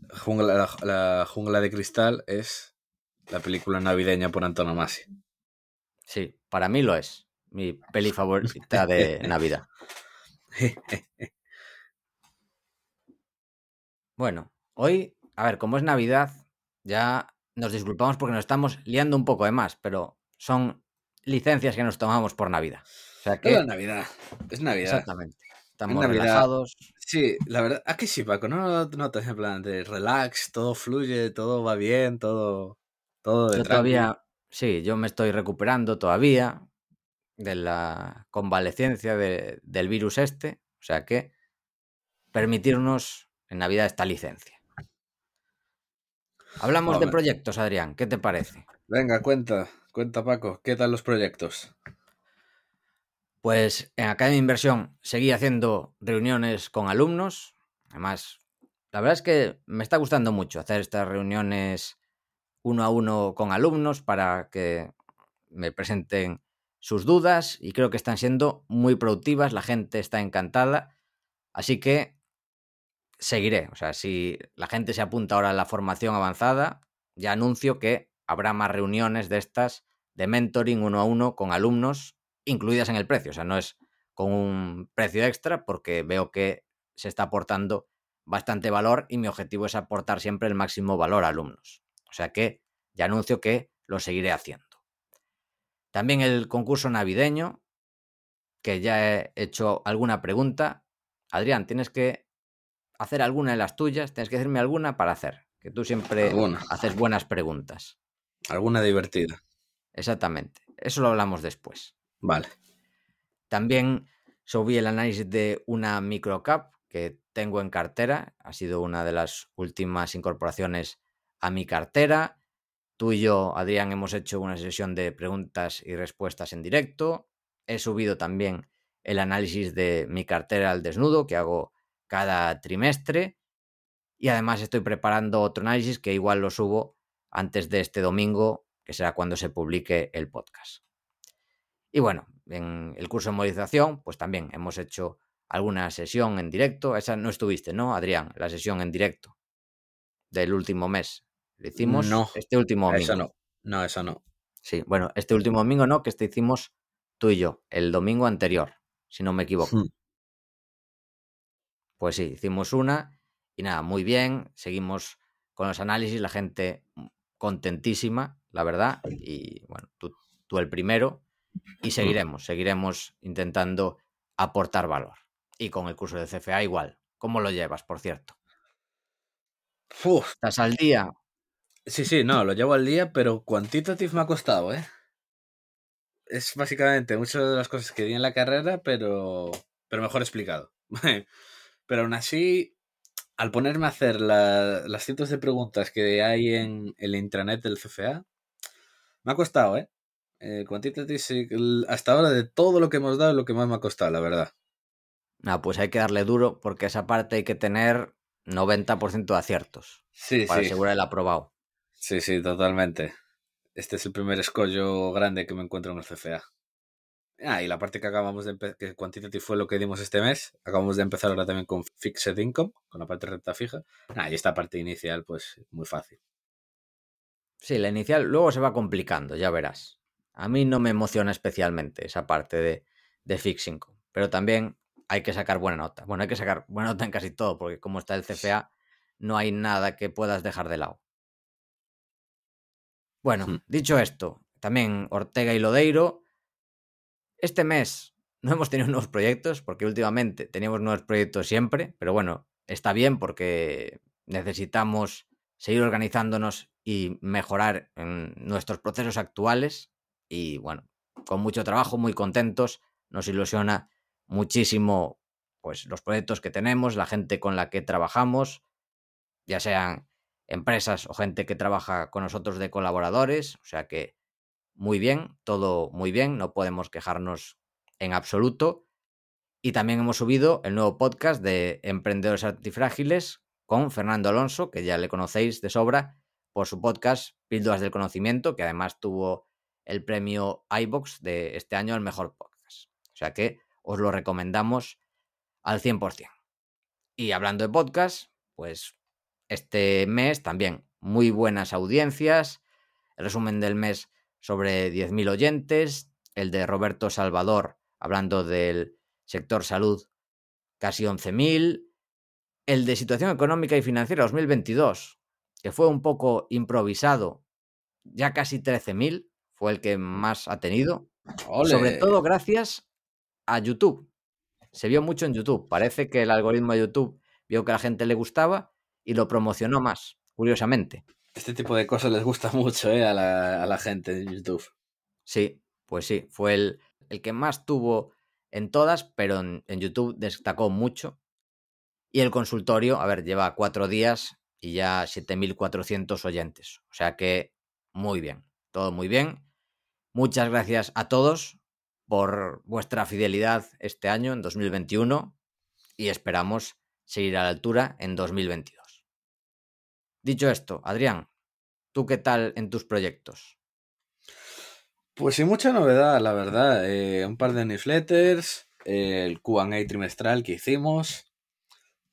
Jungla, la, la jungla de cristal es la película navideña por antonomasia. Sí, para mí lo es. Mi peli favorita de Navidad. Bueno, hoy, a ver, como es Navidad, ya nos disculpamos porque nos estamos liando un poco de más, pero son licencias que nos tomamos por Navidad. O sea Es que, Navidad. Es Navidad. exactamente, estamos Navidad. relajados. Sí, la verdad. ¿A que sí, Paco? No notas en plan de relax, todo fluye, todo va bien, todo. Todo de Yo todavía, sí, yo me estoy recuperando todavía. de la convalecencia de, del virus este, o sea que permitirnos en Navidad esta licencia. Hablamos de proyectos, Adrián, ¿qué te parece? Venga, cuenta, cuenta Paco, ¿qué tal los proyectos? Pues en Academia de Inversión seguí haciendo reuniones con alumnos. Además, la verdad es que me está gustando mucho hacer estas reuniones uno a uno con alumnos para que me presenten sus dudas y creo que están siendo muy productivas, la gente está encantada, así que seguiré. O sea, si la gente se apunta ahora a la formación avanzada, ya anuncio que habrá más reuniones de estas de mentoring uno a uno con alumnos incluidas en el precio. O sea, no es con un precio extra porque veo que se está aportando bastante valor y mi objetivo es aportar siempre el máximo valor a alumnos. O sea que ya anuncio que lo seguiré haciendo. También el concurso navideño, que ya he hecho alguna pregunta. Adrián, tienes que hacer alguna de las tuyas, tienes que decirme alguna para hacer, que tú siempre haces buenas preguntas. Alguna divertida. Exactamente. Eso lo hablamos después. Vale. También subí el análisis de una microcap que tengo en cartera. Ha sido una de las últimas incorporaciones a mi cartera. Tú y yo, Adrián, hemos hecho una sesión de preguntas y respuestas en directo. He subido también el análisis de mi cartera al desnudo que hago cada trimestre. Y además estoy preparando otro análisis que igual lo subo antes de este domingo, que será cuando se publique el podcast. Y bueno, en el curso de movilización, pues también hemos hecho alguna sesión en directo. Esa no estuviste, ¿no, Adrián? La sesión en directo del último mes. Lo hicimos no, este último domingo. Eso no. No, eso no. Sí, bueno, este último domingo no, que este hicimos tú y yo, el domingo anterior, si no me equivoco. Hmm. Pues sí, hicimos una y nada, muy bien, seguimos con los análisis, la gente contentísima, la verdad, y bueno, tú, tú el primero, y seguiremos, seguiremos intentando aportar valor. Y con el curso de CFA igual. ¿Cómo lo llevas, por cierto? ¿Estás al día? Sí, sí, no, lo llevo al día, pero quantitative me ha costado, ¿eh? Es básicamente muchas de las cosas que di en la carrera, pero, pero mejor explicado. pero aún así, al ponerme a hacer las cientos de preguntas que hay en el intranet del CFA, me ha costado, ¿eh? Eh, Quantitative, hasta ahora de todo lo que hemos dado es lo que más me ha costado, la verdad. No, pues hay que darle duro porque esa parte hay que tener 90% de aciertos. Sí, para sí. asegurar el aprobado. Sí, sí, totalmente. Este es el primer escollo grande que me encuentro en el CFA. Ah, y la parte que acabamos de empezar, que Quantitative fue lo que dimos este mes, acabamos de empezar ahora también con Fixed Income, con la parte de renta fija. Ah, y esta parte inicial, pues muy fácil. Sí, la inicial luego se va complicando, ya verás. A mí no me emociona especialmente esa parte de, de fixing, pero también hay que sacar buena nota. Bueno, hay que sacar buena nota en casi todo, porque como está el CFA, no hay nada que puedas dejar de lado. Bueno, hmm. dicho esto, también Ortega y Lodeiro. Este mes no hemos tenido nuevos proyectos, porque últimamente teníamos nuevos proyectos siempre, pero bueno, está bien porque necesitamos seguir organizándonos y mejorar nuestros procesos actuales. Y bueno, con mucho trabajo, muy contentos, nos ilusiona muchísimo pues los proyectos que tenemos, la gente con la que trabajamos, ya sean empresas o gente que trabaja con nosotros de colaboradores, o sea que muy bien, todo muy bien, no podemos quejarnos en absoluto. Y también hemos subido el nuevo podcast de Emprendedores Antifrágiles con Fernando Alonso, que ya le conocéis de sobra por su podcast Píldoras del Conocimiento, que además tuvo el premio iBox de este año al mejor podcast. O sea que os lo recomendamos al 100%. Y hablando de podcast, pues este mes también muy buenas audiencias. El resumen del mes sobre 10.000 oyentes. El de Roberto Salvador hablando del sector salud casi 11.000. El de situación económica y financiera 2022, que fue un poco improvisado, ya casi 13.000 fue el que más ha tenido. Sobre todo gracias a YouTube. Se vio mucho en YouTube. Parece que el algoritmo de YouTube vio que a la gente le gustaba y lo promocionó más, curiosamente. Este tipo de cosas les gusta mucho ¿eh? a, la, gente de YouTube. Sí, pues sí, fue el, el que más tuvo en todas, pero en, en YouTube destacó mucho. Y el consultorio, a ver, lleva cuatro días y ya 7.400 oyentes. O sea que muy bien, todo muy bien. Muchas gracias a todos por vuestra fidelidad este año, en 2021, y esperamos seguir a la altura en 2022. Dicho esto, Adrián, ¿tú qué tal en tus proyectos? Pues sin mucha novedad, la verdad. Eh, un par de newsletters, eh, el QA trimestral que hicimos,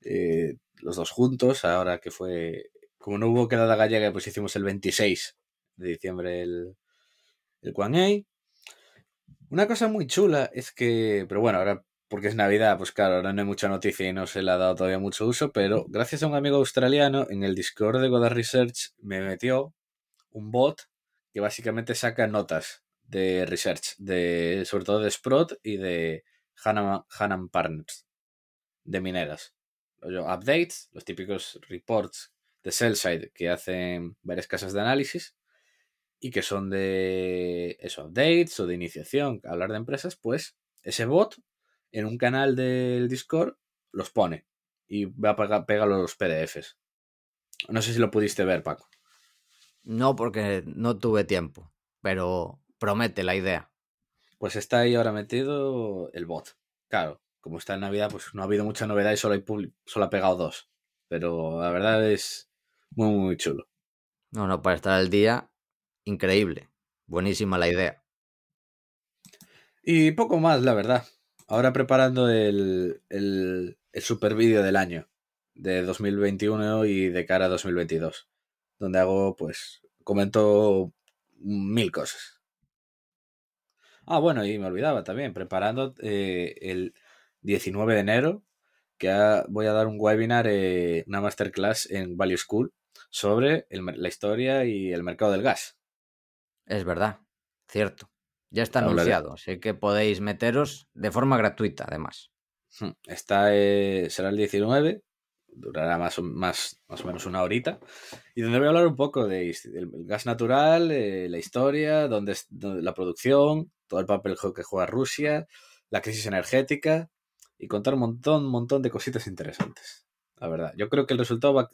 eh, los dos juntos, ahora que fue, como no hubo quedada gallega, pues hicimos el 26 de diciembre el, el QA. Una cosa muy chula es que, pero bueno, ahora porque es Navidad, pues claro, ahora no hay mucha noticia y no se le ha dado todavía mucho uso, pero gracias a un amigo australiano en el Discord de Godard Research me metió un bot que básicamente saca notas de research, de, sobre todo de Sprott y de Hannan Partners, de mineras. Updates, los típicos reports de sell que hacen varias casas de análisis y que son de eso, updates o de iniciación, hablar de empresas, pues ese bot en un canal del Discord los pone y va a pegar, los PDFs. No sé si lo pudiste ver, Paco. No, porque no tuve tiempo, pero promete la idea. Pues está ahí ahora metido el bot. Claro, como está en Navidad, pues no ha habido mucha novedad y solo, hay solo ha pegado dos. Pero la verdad es muy, muy chulo. No, no, para estar al día, increíble. Buenísima la idea. Y poco más, la verdad. Ahora preparando el, el, el super vídeo del año de 2021 y de cara a 2022. Donde hago, pues, comento mil cosas. Ah, bueno, y me olvidaba también, preparando eh, el 19 de enero, que voy a dar un webinar, eh, una masterclass en Value School sobre la historia y el mercado del gas. Es verdad, cierto. Ya está anunciado, así que podéis meteros de forma gratuita, además. Hmm, está, eh, será el 19, durará más o, más, más o menos una horita, y donde voy a hablar un poco de, del gas natural, eh, la historia, dónde, la producción, todo el papel que juega Rusia, la crisis energética, y contar un montón, un montón de cositas interesantes. La verdad, yo creo que el resultado va,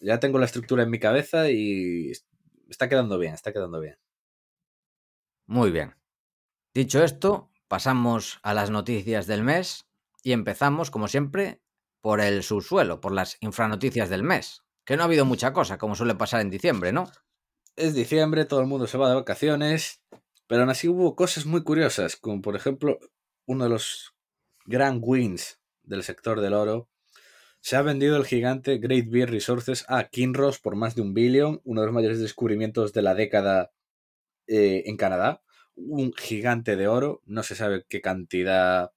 ya tengo la estructura en mi cabeza y está quedando bien, está quedando bien. Muy bien. Dicho esto, pasamos a las noticias del mes y empezamos, como siempre, por el subsuelo, por las infranoticias del mes. Que no ha habido mucha cosa, como suele pasar en diciembre, ¿no? Es diciembre, todo el mundo se va de vacaciones, pero aún así hubo cosas muy curiosas, como por ejemplo uno de los gran wins del sector del oro. Se ha vendido el gigante Great Bear Resources a Kinross por más de un billón, uno de los mayores descubrimientos de la década eh, en Canadá un gigante de oro. No se sabe qué cantidad,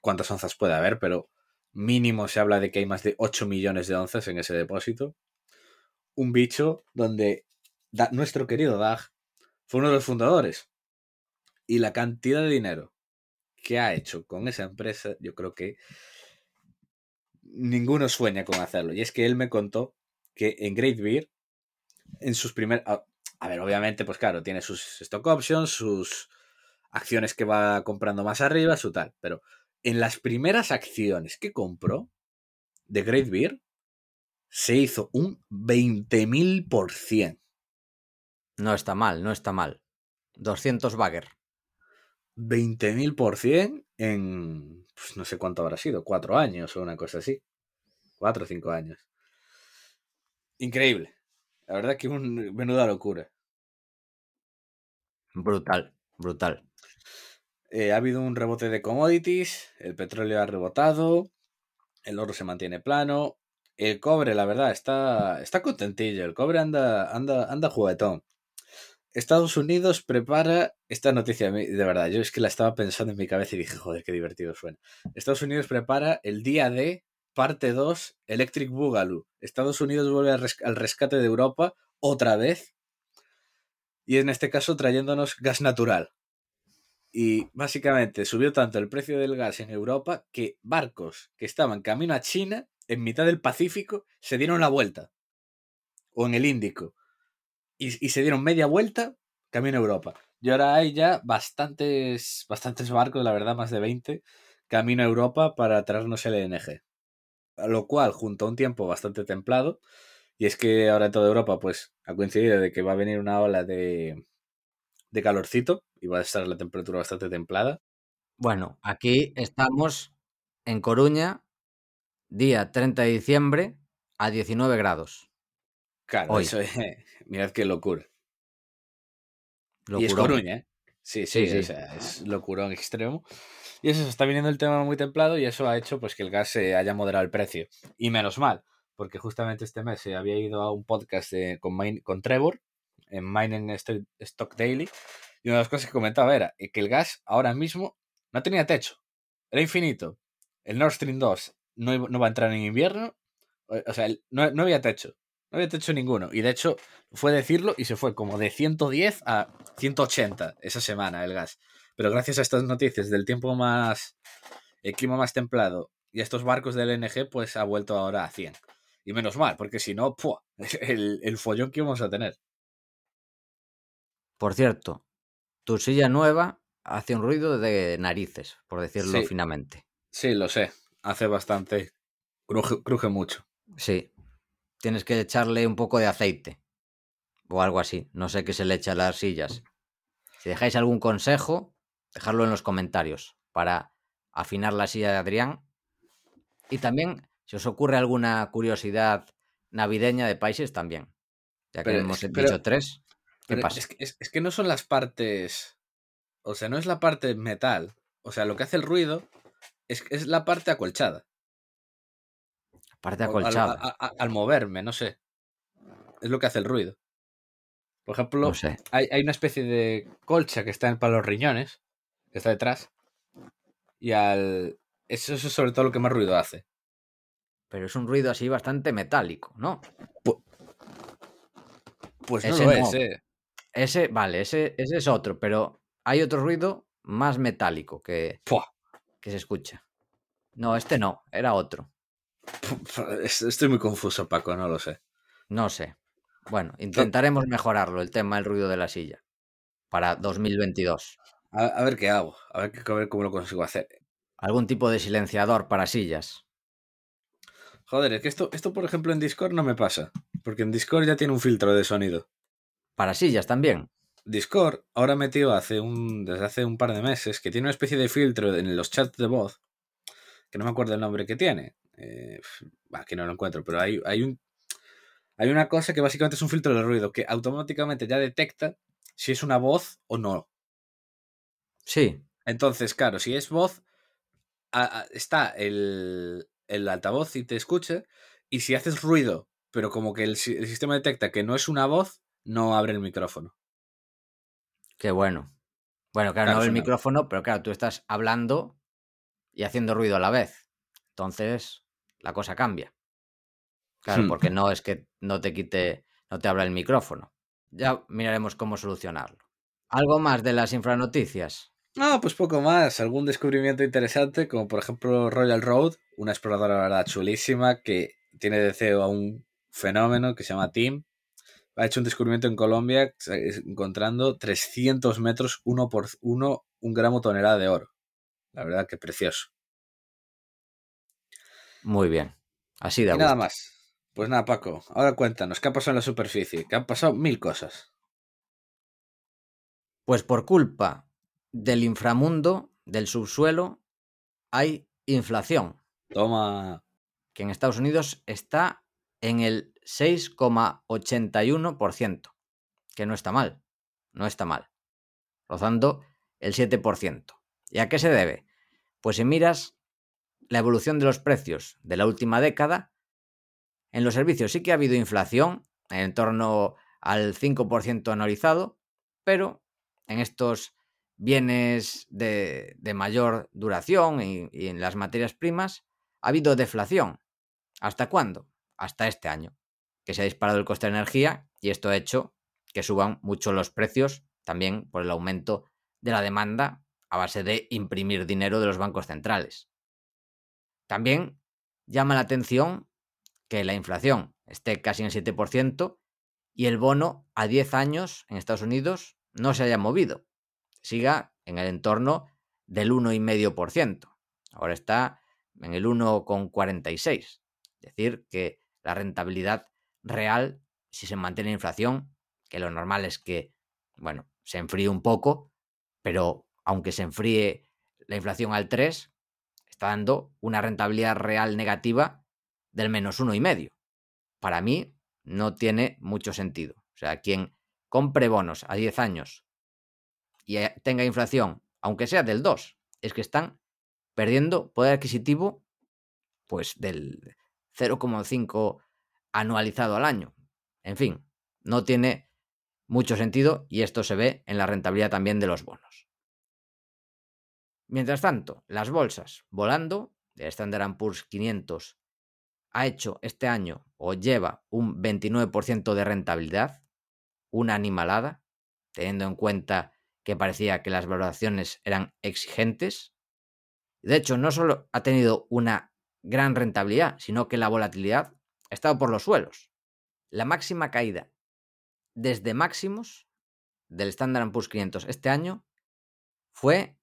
cuántas onzas puede haber, pero mínimo se habla de que hay más de 8 millones de onzas en ese depósito. Un bicho donde nuestro querido Dag fue uno de los fundadores. Y la cantidad de dinero que ha hecho con esa empresa, yo creo que ninguno sueña con hacerlo. Y es que él me contó que en Great Beer, en sus primeros... A ver, obviamente, pues claro, tiene sus stock options, sus acciones que va comprando más arriba, su tal. Pero en las primeras acciones que compró de Great Beer, se hizo un 20.000%. No está mal, no está mal. 200 bagger. 20.000% en, pues no sé cuánto habrá sido, cuatro años o una cosa así. Cuatro o cinco años. Increíble. La verdad que un menuda locura. Brutal, brutal. Eh, ha habido un rebote de commodities, el petróleo ha rebotado, el oro se mantiene plano, el cobre, la verdad, está, está contentillo, el cobre anda, anda, anda juguetón. Estados Unidos prepara esta noticia, de verdad, yo es que la estaba pensando en mi cabeza y dije, joder, qué divertido suena. Estados Unidos prepara el día de parte 2, Electric Boogaloo. Estados Unidos vuelve al rescate de Europa otra vez. Y en este caso trayéndonos gas natural. Y básicamente subió tanto el precio del gas en Europa que barcos que estaban camino a China, en mitad del Pacífico, se dieron la vuelta. O en el Índico. Y, se dieron media vuelta camino a Europa. Y ahora hay ya bastantes, bastantes barcos, la verdad, más de 20, camino a Europa para traernos el LNG. Lo cual, junto a un tiempo bastante templado, y es que ahora en toda Europa, pues, ha coincidido de que va a venir una ola de, de calorcito y va a estar la temperatura bastante templada. Bueno, aquí estamos en Coruña, día 30 de diciembre, a 19 grados. Claro, Hoy. eso es, mirad qué locura. Y es. Coruña, ¿eh? Sí, sí, Sí, sí. o sea, es locurón extremo. Y eso, se está viniendo el tema muy templado y eso ha hecho pues que el gas se haya moderado el precio. Y menos mal, porque justamente este mes se había ido a un podcast de- con, con Trevor, en Mining Sto- Stock Daily, y una de las cosas que comentaba era que el gas ahora mismo no tenía techo, era infinito. El Nord Stream 2 no, no va a entrar en invierno, o o sea, no, no había techo, no había techo ninguno. Y de hecho, fue decirlo y se fue como de 110 a 180 esa semana el gas. Pero gracias a estas noticias del tiempo más, el clima más templado y estos barcos del LNG, pues ha vuelto ahora a 100. Y menos mal, porque si no, ¡pua! el, el follón que íbamos a tener. Por cierto, tu silla nueva hace un ruido de narices, por decirlo Sí. finamente. Sí, lo sé, hace bastante, cruje, cruje mucho. Sí. Tienes que echarle un poco de aceite. O algo así. No sé qué se le echa a las sillas. Si dejáis algún consejo, dejadlo en los comentarios para afinar la silla de Adrián. Y también, si os ocurre alguna curiosidad navideña de países, también. Ya que Pero hemos dicho pero- tres. ¿Qué pasa? Es que, es- es que no son las partes. O sea, no es la parte metal. O sea, lo que hace el ruido es, es la parte acolchada. Parte O- al- acolchada. al moverme, no sé. Es lo que hace el ruido. Por ejemplo, No sé. hay, hay una especie de colcha que está en- para los riñones, que está detrás. Y al. Eso, eso es sobre todo lo que más ruido hace. Pero es un ruido así bastante metálico, ¿no? Pues no Ese lo no. es, eh. Ese, vale, ese, ese es otro, pero hay otro ruido más metálico que, Pua. que se escucha. No, este no, era otro. Es- Estoy muy confuso, Paco, no lo sé. No sé. Bueno, intentaremos mejorarlo, el tema del ruido de la silla, para 2022. A, a ver qué hago. A ver, qué- a ver cómo lo consigo hacer. Algún tipo de silenciador para sillas. Joder, es que esto, esto, por ejemplo, en Discord no me pasa. Porque en Discord ya tiene un filtro de sonido. Para sillas también. Discord ahora ha metido hace un, desde hace un par de meses que tiene una especie de filtro en los chats de voz. Que no me acuerdo el nombre que tiene. Eh, bah, que no lo encuentro, pero hay, hay un. Hay una cosa que básicamente es un filtro de ruido que automáticamente ya detecta si es una voz o no. Sí, Entonces, claro, si es voz, a- a- está el, el altavoz y te escucha, y si haces ruido, pero como que el, si- el sistema detecta que no es una voz, no abre el micrófono. qué bueno. Bueno, claro, Claro, no el suena- micrófono, pero claro, tú estás hablando y haciendo ruido a la vez. Entonces, la cosa cambia. Claro, Hmm. porque no es que no te quite, no te abra el micrófono. Ya miraremos cómo solucionarlo. ¿Algo más de las infranoticias? No, pues poco más. Algún descubrimiento interesante, como por ejemplo Royal Road, una exploradora, la verdad, chulísima, que tiene de CEO a un fenómeno que se llama Tim. Ha hecho un descubrimiento en Colombia encontrando 300 metros, uno por uno, un gramo tonelada de oro. La verdad que precioso. Muy bien. Así de Y nada más. Pues nada, Paco, ahora cuéntanos, ¿qué ha pasado en la superficie? Que han pasado mil cosas. Pues por culpa del inframundo, del subsuelo, hay inflación, Toma. que en Estados Unidos está en el 6,81%, que no está mal, no está mal, rozando el 7%. ¿Y a qué se debe? Pues si miras la evolución de los precios de la última década, en los servicios sí que ha habido inflación, en torno al 5% anualizado, pero en estos bienes de, de mayor duración y, en las materias primas ha habido deflación. ¿Hasta cuándo? Hasta este año, que se ha disparado el coste de energía y esto ha hecho que suban mucho los precios, también por el aumento de la demanda a base de imprimir dinero de los bancos centrales. También llama la atención que la inflación esté casi en el 7% y el bono a 10 años en Estados Unidos no se haya movido. Siga en el entorno del 1,5%. Ahora está en el 1,46. Es decir, que la rentabilidad real, si se mantiene la inflación, que lo normal es que, bueno, se enfríe un poco, pero aunque se enfríe la inflación al 3, está dando una rentabilidad real negativa del menos 1,5. Para mí no tiene mucho sentido. O sea, quien compre bonos a 10 años y eh, tenga inflación, aunque sea del 2, es que están perdiendo poder adquisitivo pues del 0,5 anualizado al año. En fin, no tiene mucho sentido y esto se ve en la rentabilidad también de los bonos. Mientras tanto, las bolsas volando, el Standard Poor's 500 ha hecho este año o lleva un 29% de rentabilidad, una animalada, teniendo en cuenta que parecía que las valoraciones eran exigentes. De hecho, no solo ha tenido una gran rentabilidad, sino que la volatilidad ha estado por los suelos. La máxima caída desde máximos del Standard Poor's 500 este año fue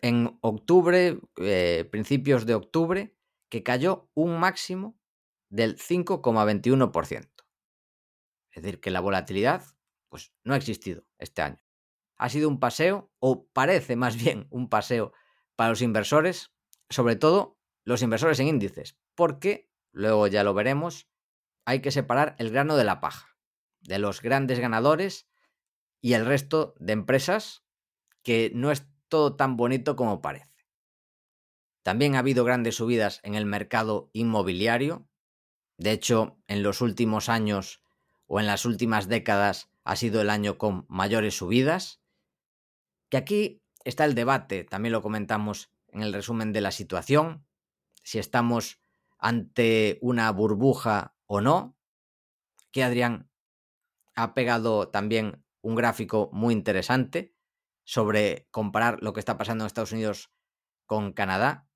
en octubre, eh, principios de octubre, que cayó un máximo del 5,21%. Es decir, que la volatilidad pues, no ha existido este año. Ha sido un paseo, o parece más bien un paseo para los inversores, sobre todo los inversores en índices, porque, luego ya lo veremos, hay que separar el grano de la paja, de los grandes ganadores y el resto de empresas que no es todo tan bonito como parece. También ha habido grandes subidas en el mercado inmobiliario. De hecho, en los últimos años o en las últimas décadas ha sido el año con mayores subidas. Que aquí está el debate, también lo comentamos en el resumen de la situación, si estamos ante una burbuja o no. Que Adrián ha pegado también un gráfico muy interesante sobre comparar lo que está pasando en Estados Unidos con Canadá,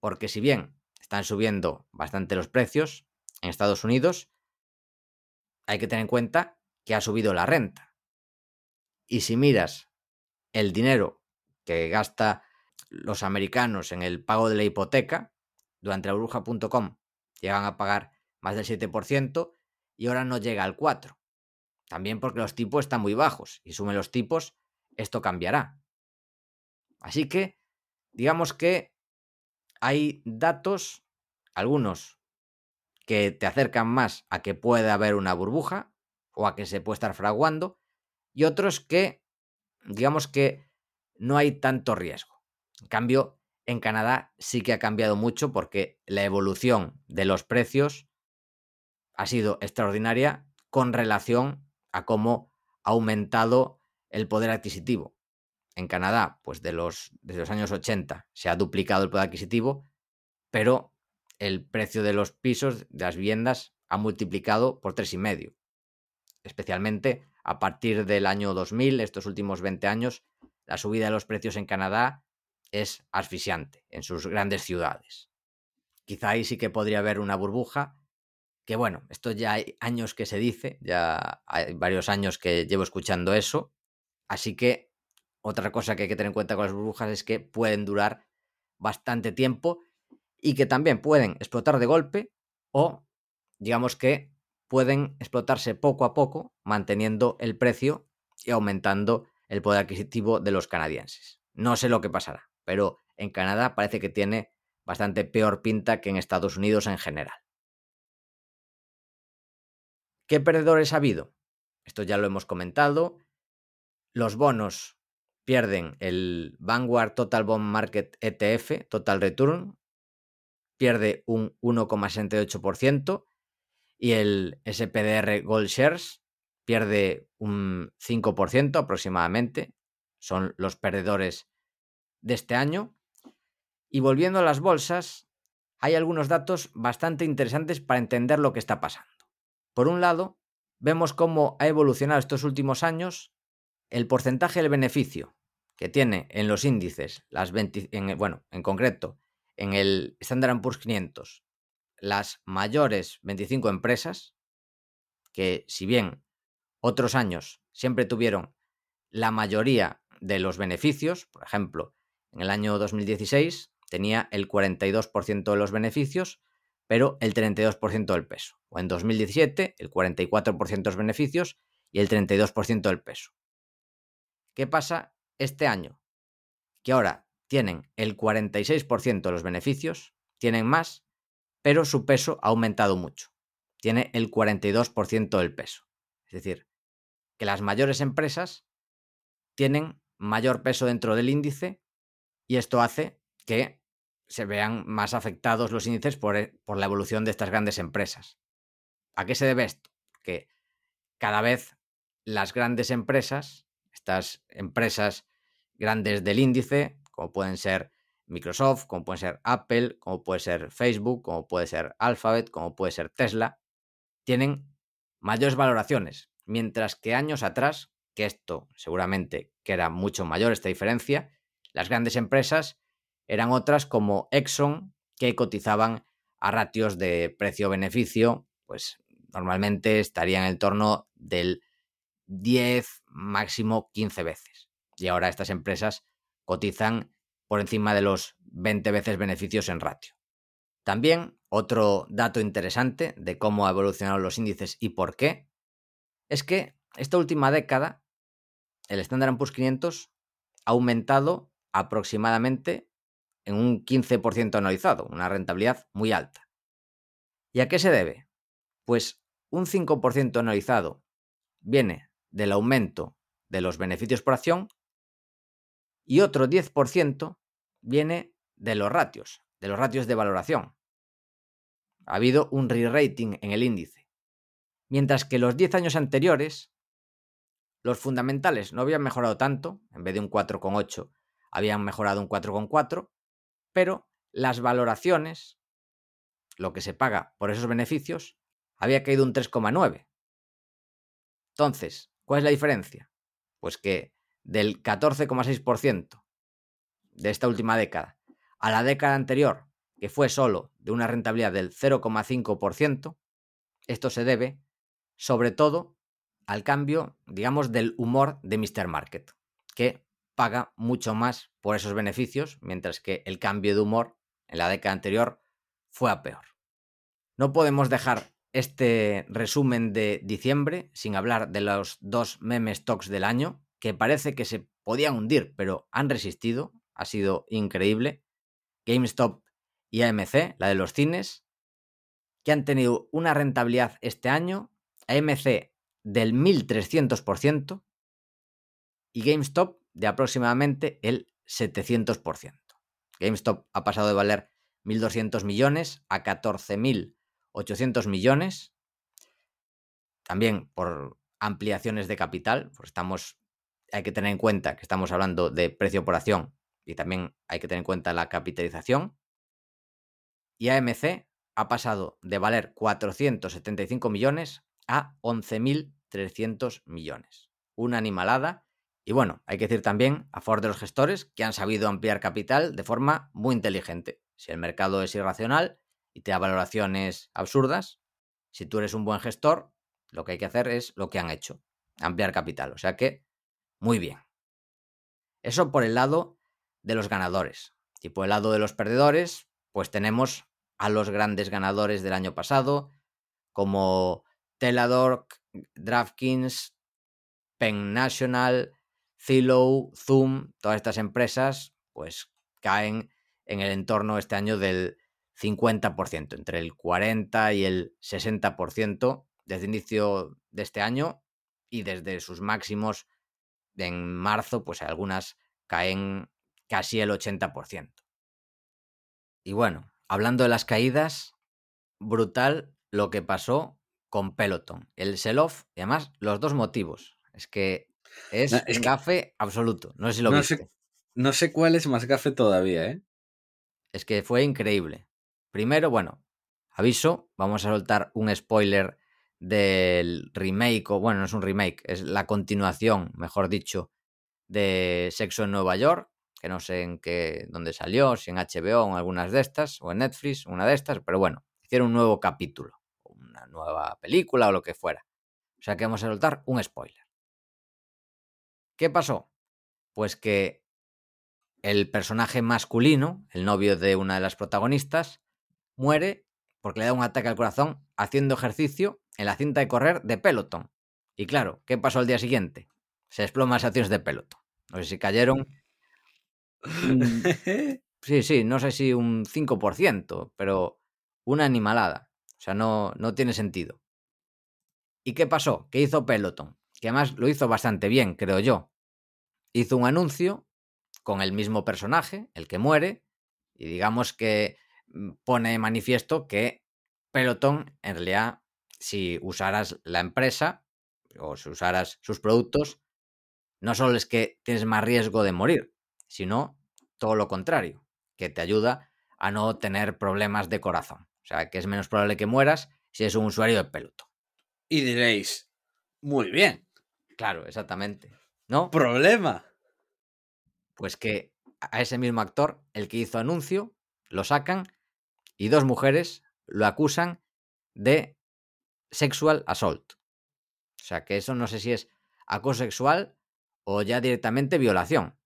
porque si bien están subiendo bastante los precios en Estados Unidos, hay que tener en cuenta que ha subido la renta. Y si miras el dinero que gasta los americanos en el pago de la hipoteca, durante la burbuja.com llegan a pagar más del 7% y ahora no llega al 4%. También porque los tipos están muy bajos y sumen los tipos, esto cambiará. Así que, digamos que hay datos, algunos que te acercan más a que puede haber una burbuja o a que se puede estar fraguando, y otros que, digamos que no hay tanto riesgo. En cambio, en Canadá sí que ha cambiado mucho porque la evolución de los precios ha sido extraordinaria con relación a cómo ha aumentado el poder adquisitivo. En Canadá, pues de los, desde los años 80 se ha duplicado el poder adquisitivo, pero el precio de los pisos, de las viviendas, ha multiplicado por tres y medio. Especialmente a partir del año 2000, estos últimos 20 años, la subida de los precios en Canadá es asfixiante en sus grandes ciudades. Quizá ahí sí que podría haber una burbuja, que bueno, esto ya hay años que se dice, ya hay varios años que llevo escuchando eso, así que otra cosa que hay que tener en cuenta con las burbujas es que pueden durar bastante tiempo y que también pueden explotar de golpe o digamos que pueden explotarse poco a poco manteniendo el precio y aumentando el poder adquisitivo de los canadienses. No sé lo que pasará, pero en Canadá parece que tiene bastante peor pinta que en Estados Unidos en general. ¿Qué perdedores ha habido? Esto ya lo hemos comentado. Los bonos pierden el Vanguard Total Bond Market ETF, Total Return, pierde un 1,68% y el SPDR Gold Shares pierde un 5% aproximadamente. Son los perdedores de este año. Y volviendo a las bolsas, hay algunos datos bastante interesantes para entender lo que está pasando. Por un lado, vemos cómo ha evolucionado estos últimos años el porcentaje del beneficio que tiene en los índices, las en, bueno, en concreto, en el Standard Poor's 500, las mayores 25 empresas, que si bien otros años siempre tuvieron la mayoría de los beneficios, por ejemplo, en el año 2016 tenía el 42% de los beneficios, pero el 32% del peso. O en 2017 el 44% de los beneficios y el 32% del peso. ¿Qué pasa este año? Que ahora tienen el 46% de los beneficios, tienen más, pero su peso ha aumentado mucho. Tiene el 42% del peso. Es decir, que las mayores empresas tienen mayor peso dentro del índice y esto hace que se vean más afectados los índices por, eh, por la evolución de estas grandes empresas. ¿A qué se debe esto? Que cada vez las grandes empresas, estas empresas grandes del índice, como pueden ser Microsoft, como pueden ser Apple, como puede ser Facebook, como puede ser Alphabet, como puede ser Tesla, tienen mayores valoraciones, mientras que años atrás, que esto seguramente que era mucho mayor esta diferencia, las grandes empresas eran otras como Exxon, que cotizaban a ratios de precio-beneficio, pues normalmente estarían en el torno del 10, máximo 15 veces. Y ahora estas empresas cotizan por encima de los 20 veces beneficios en ratio. También otro dato interesante de cómo ha evolucionado los índices y por qué es que esta última década el Standard Poor's 500 ha aumentado aproximadamente en un 15% anualizado, una rentabilidad muy alta. ¿Y a qué se debe? Pues un 5% anualizado viene del aumento de los beneficios por acción y otro 10% viene de los ratios, de los ratios de valoración. Ha habido un re-rating en el índice. Mientras que los 10 años anteriores, los fundamentales no habían mejorado tanto, en vez de un 4,8, habían mejorado un 4,4, pero las valoraciones, lo que se paga por esos beneficios, había caído un 3,9. Entonces, ¿cuál es la diferencia? Pues que del 14,6% de esta última década a la década anterior, que fue solo de una rentabilidad del 0,5%, esto se debe sobre todo al cambio, digamos, del humor de Mr. Market, que paga mucho más por esos beneficios, mientras que el cambio de humor en la década anterior fue a peor. No podemos dejar este resumen de diciembre sin hablar de los dos meme stocks del año, que parece que se podían hundir, pero han resistido, ha sido increíble. GameStop y AMC, la de los cines, que han tenido una rentabilidad este año, AMC del 1300% y GameStop de aproximadamente el 700%. GameStop ha pasado de valer 1.200 millones a 14.800 millones, también por ampliaciones de capital, pues estamos, hay que tener en cuenta que estamos hablando de precio por acción y también hay que tener en cuenta la capitalización. Y AMC ha pasado de valer 475 millones a 11.300 millones. Una animalada. Y bueno, hay que decir también a favor de los gestores que han sabido ampliar capital de forma muy inteligente. Si el mercado es irracional y te da valoraciones absurdas, si tú eres un buen gestor, lo que hay que hacer es lo que han hecho, ampliar capital. O sea que, muy bien. Eso por el lado de los ganadores. Y por el lado de los perdedores, pues tenemos a los grandes ganadores del año pasado, como Telador, DraftKings, Penn National, Zillow, Zoom, todas estas empresas, pues caen en el entorno este año del 50%, entre el 40 y el 60% desde el inicio de este año y desde sus máximos en marzo, pues algunas caen casi el 80%. Y bueno, hablando de las caídas, brutal lo que pasó con Peloton. El sell-off y además los dos motivos. Es que es, gafe absoluto. No sé si lo no viste. Sé, no sé cuál es más gafe todavía, ¿eh? Es que fue increíble. Primero, bueno, aviso, vamos a soltar un spoiler del remake, o bueno, no es un remake, es la continuación, mejor dicho, de Sexo en Nueva York, que no sé en qué, dónde salió, si en HBO o en algunas de estas, o en Netflix, una de estas, pero bueno, hicieron un nuevo capítulo, una nueva película o lo que fuera. O sea que vamos a soltar un spoiler. ¿Qué pasó? Pues que el personaje masculino, el novio de una de las protagonistas, muere porque le da un ataque al corazón haciendo ejercicio en la cinta de correr de Peloton. Y claro, ¿qué pasó al día siguiente? Se desploma las acciones de Peloton. No sé si cayeron. Sí, sí, no sé si un 5%, pero una animalada. O sea, no, no tiene sentido. ¿Y qué pasó? ¿Qué hizo Peloton? Que además lo hizo bastante bien, creo yo. Hizo un anuncio con el mismo personaje, el que muere, y digamos que pone de manifiesto que Peloton, en realidad, si usaras la empresa o si usaras sus productos, no solo es que tienes más riesgo de morir, sino todo lo contrario, que te ayuda a no tener problemas de corazón. O sea, que es menos probable que mueras si eres un usuario de Peloton. Y diréis, muy bien. Claro, exactamente. ¿No? Problema. Pues que a ese mismo actor, el que hizo anuncio, lo sacan y dos mujeres lo acusan de sexual assault. O sea que eso no sé si es acoso sexual o ya directamente violación.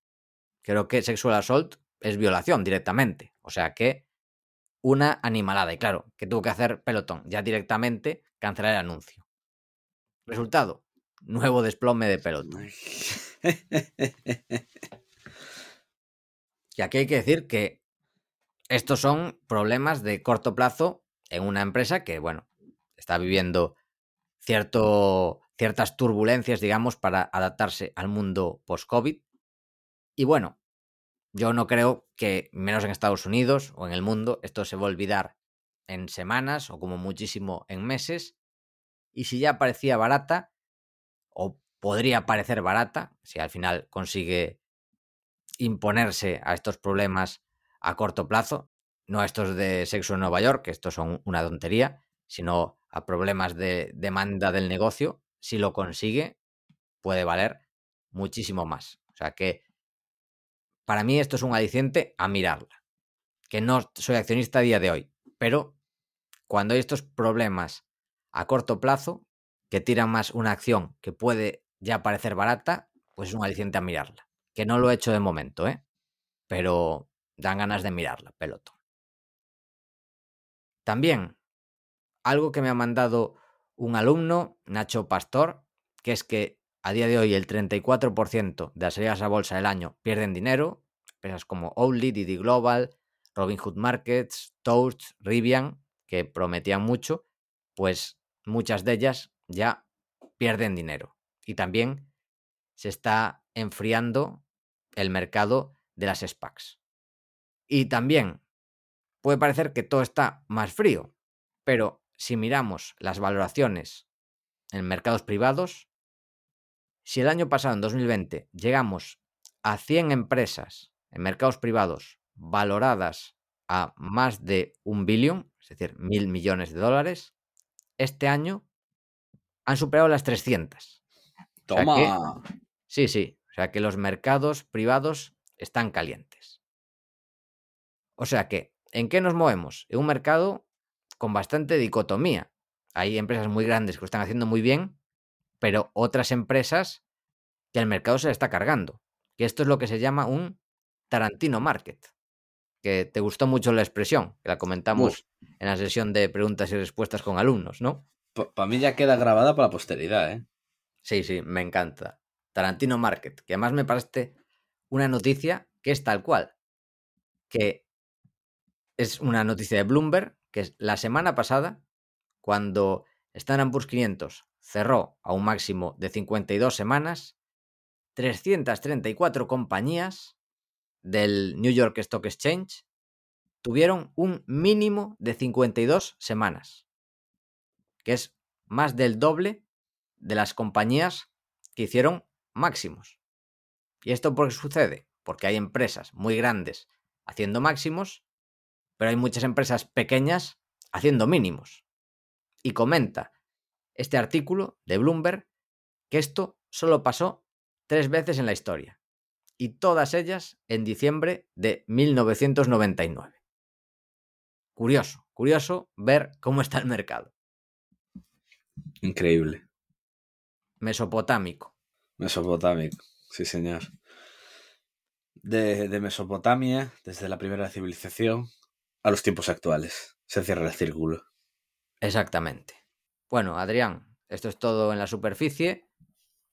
Creo que sexual assault es violación directamente. O sea que una animalada. Y claro, que tuvo que hacer pelotón. Ya directamente cancelar el anuncio. Resultado, nuevo desplome de pelotón. Y aquí hay que decir que estos son problemas de corto plazo en una empresa que, bueno, está viviendo cierto, ciertas turbulencias, digamos, para adaptarse al mundo post-COVID. Y bueno, yo no creo que, menos en Estados Unidos o en el mundo, esto se va a olvidar en semanas o como muchísimo en meses. Y si ya parecía barata, o podría parecer barata, si al final consigue imponerse a estos problemas a corto plazo, no a estos de sexo en Nueva York, que estos son una tontería, sino a problemas de demanda del negocio, si lo consigue, puede valer muchísimo más. O sea que para mí esto es un aliciente a mirarla. Que no soy accionista a día de hoy, pero cuando hay estos problemas a corto plazo, que tiran más una acción que puede ya parecer barata, pues es un aliciente a mirarla que no lo he hecho de momento, ¿eh? Pero dan ganas de mirarla, pelotón. También, algo que me ha mandado un alumno, Nacho Pastor, que es que a día de hoy el 34% de las salidas a bolsa del año pierden dinero, empresas como Only, Didi Global, Robinhood Markets, Toast, Rivian, que prometían mucho, pues muchas de ellas ya pierden dinero. Y también se está enfriando el mercado de las SPACs. Y también puede parecer que todo está más frío, pero si miramos las valoraciones en mercados privados, si el año pasado, en 2020, llegamos a 100 empresas en mercados privados valoradas a más de un billón, es decir, mil millones de dólares, este año han superado las 300. Toma. sí, sí. O sea que los mercados privados están calientes. O sea que, ¿en qué nos movemos? En un mercado con bastante dicotomía. Hay empresas muy grandes que lo están haciendo muy bien, pero otras empresas que el mercado se le está cargando. Que esto es lo que se llama un Tarantino Market. Que te gustó mucho la expresión, que la comentamos en la sesión de preguntas y respuestas con alumnos, ¿no? Para mí ya queda grabada para la posteridad, ¿eh? Sí, sí, me encanta. Tarantino Market, que además me parece una noticia que es tal cual, que es una noticia de Bloomberg, que es la semana pasada, cuando Standard Poor's 500 cerró a un máximo de 52 semanas, 334 compañías del New York Stock Exchange tuvieron un mínimo de 52 semanas, que es más del doble de las compañías que hicieron máximos. ¿Y esto por qué sucede? Porque hay empresas muy grandes haciendo máximos, pero hay muchas empresas pequeñas haciendo mínimos. Y comenta este artículo de Bloomberg que esto solo pasó tres veces en la historia, y todas ellas en diciembre de 1999. Curioso, curioso ver cómo está el mercado. Increíble. Mesopotámico. Mesopotámico, sí señor. de, de Mesopotamia, desde la primera civilización, a los tiempos actuales. Se cierra el círculo. Exactamente. Bueno, Adrián, esto es todo en la superficie.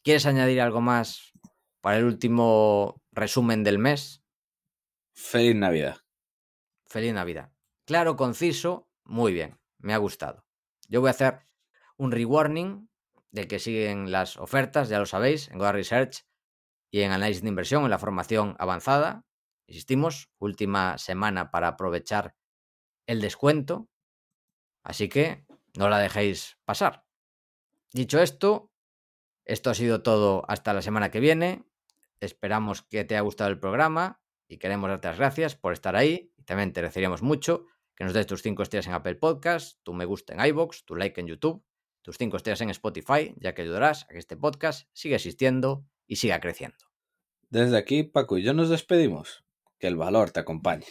¿Quieres añadir algo más para el último resumen del mes? Feliz Navidad. Feliz Navidad. Claro, conciso, muy bien, me ha gustado. Yo voy a hacer un rewarning de que siguen las ofertas, ya lo sabéis, en Goda Research y en análisis de inversión, en la formación avanzada. Insistimos, última semana para aprovechar el descuento. Así que no la dejéis pasar. Dicho esto, esto ha sido todo hasta la semana que viene. Esperamos que te haya gustado el programa y queremos darte las gracias por estar ahí. También te agradeceríamos mucho que nos des tus 5 estrellas en Apple Podcast, tu me gusta en iBox, tu like en YouTube, tus 5 estrellas en Spotify, ya que ayudarás a que este podcast siga existiendo y siga creciendo. Desde aquí, Paco y yo nos despedimos. Que el valor te acompañe.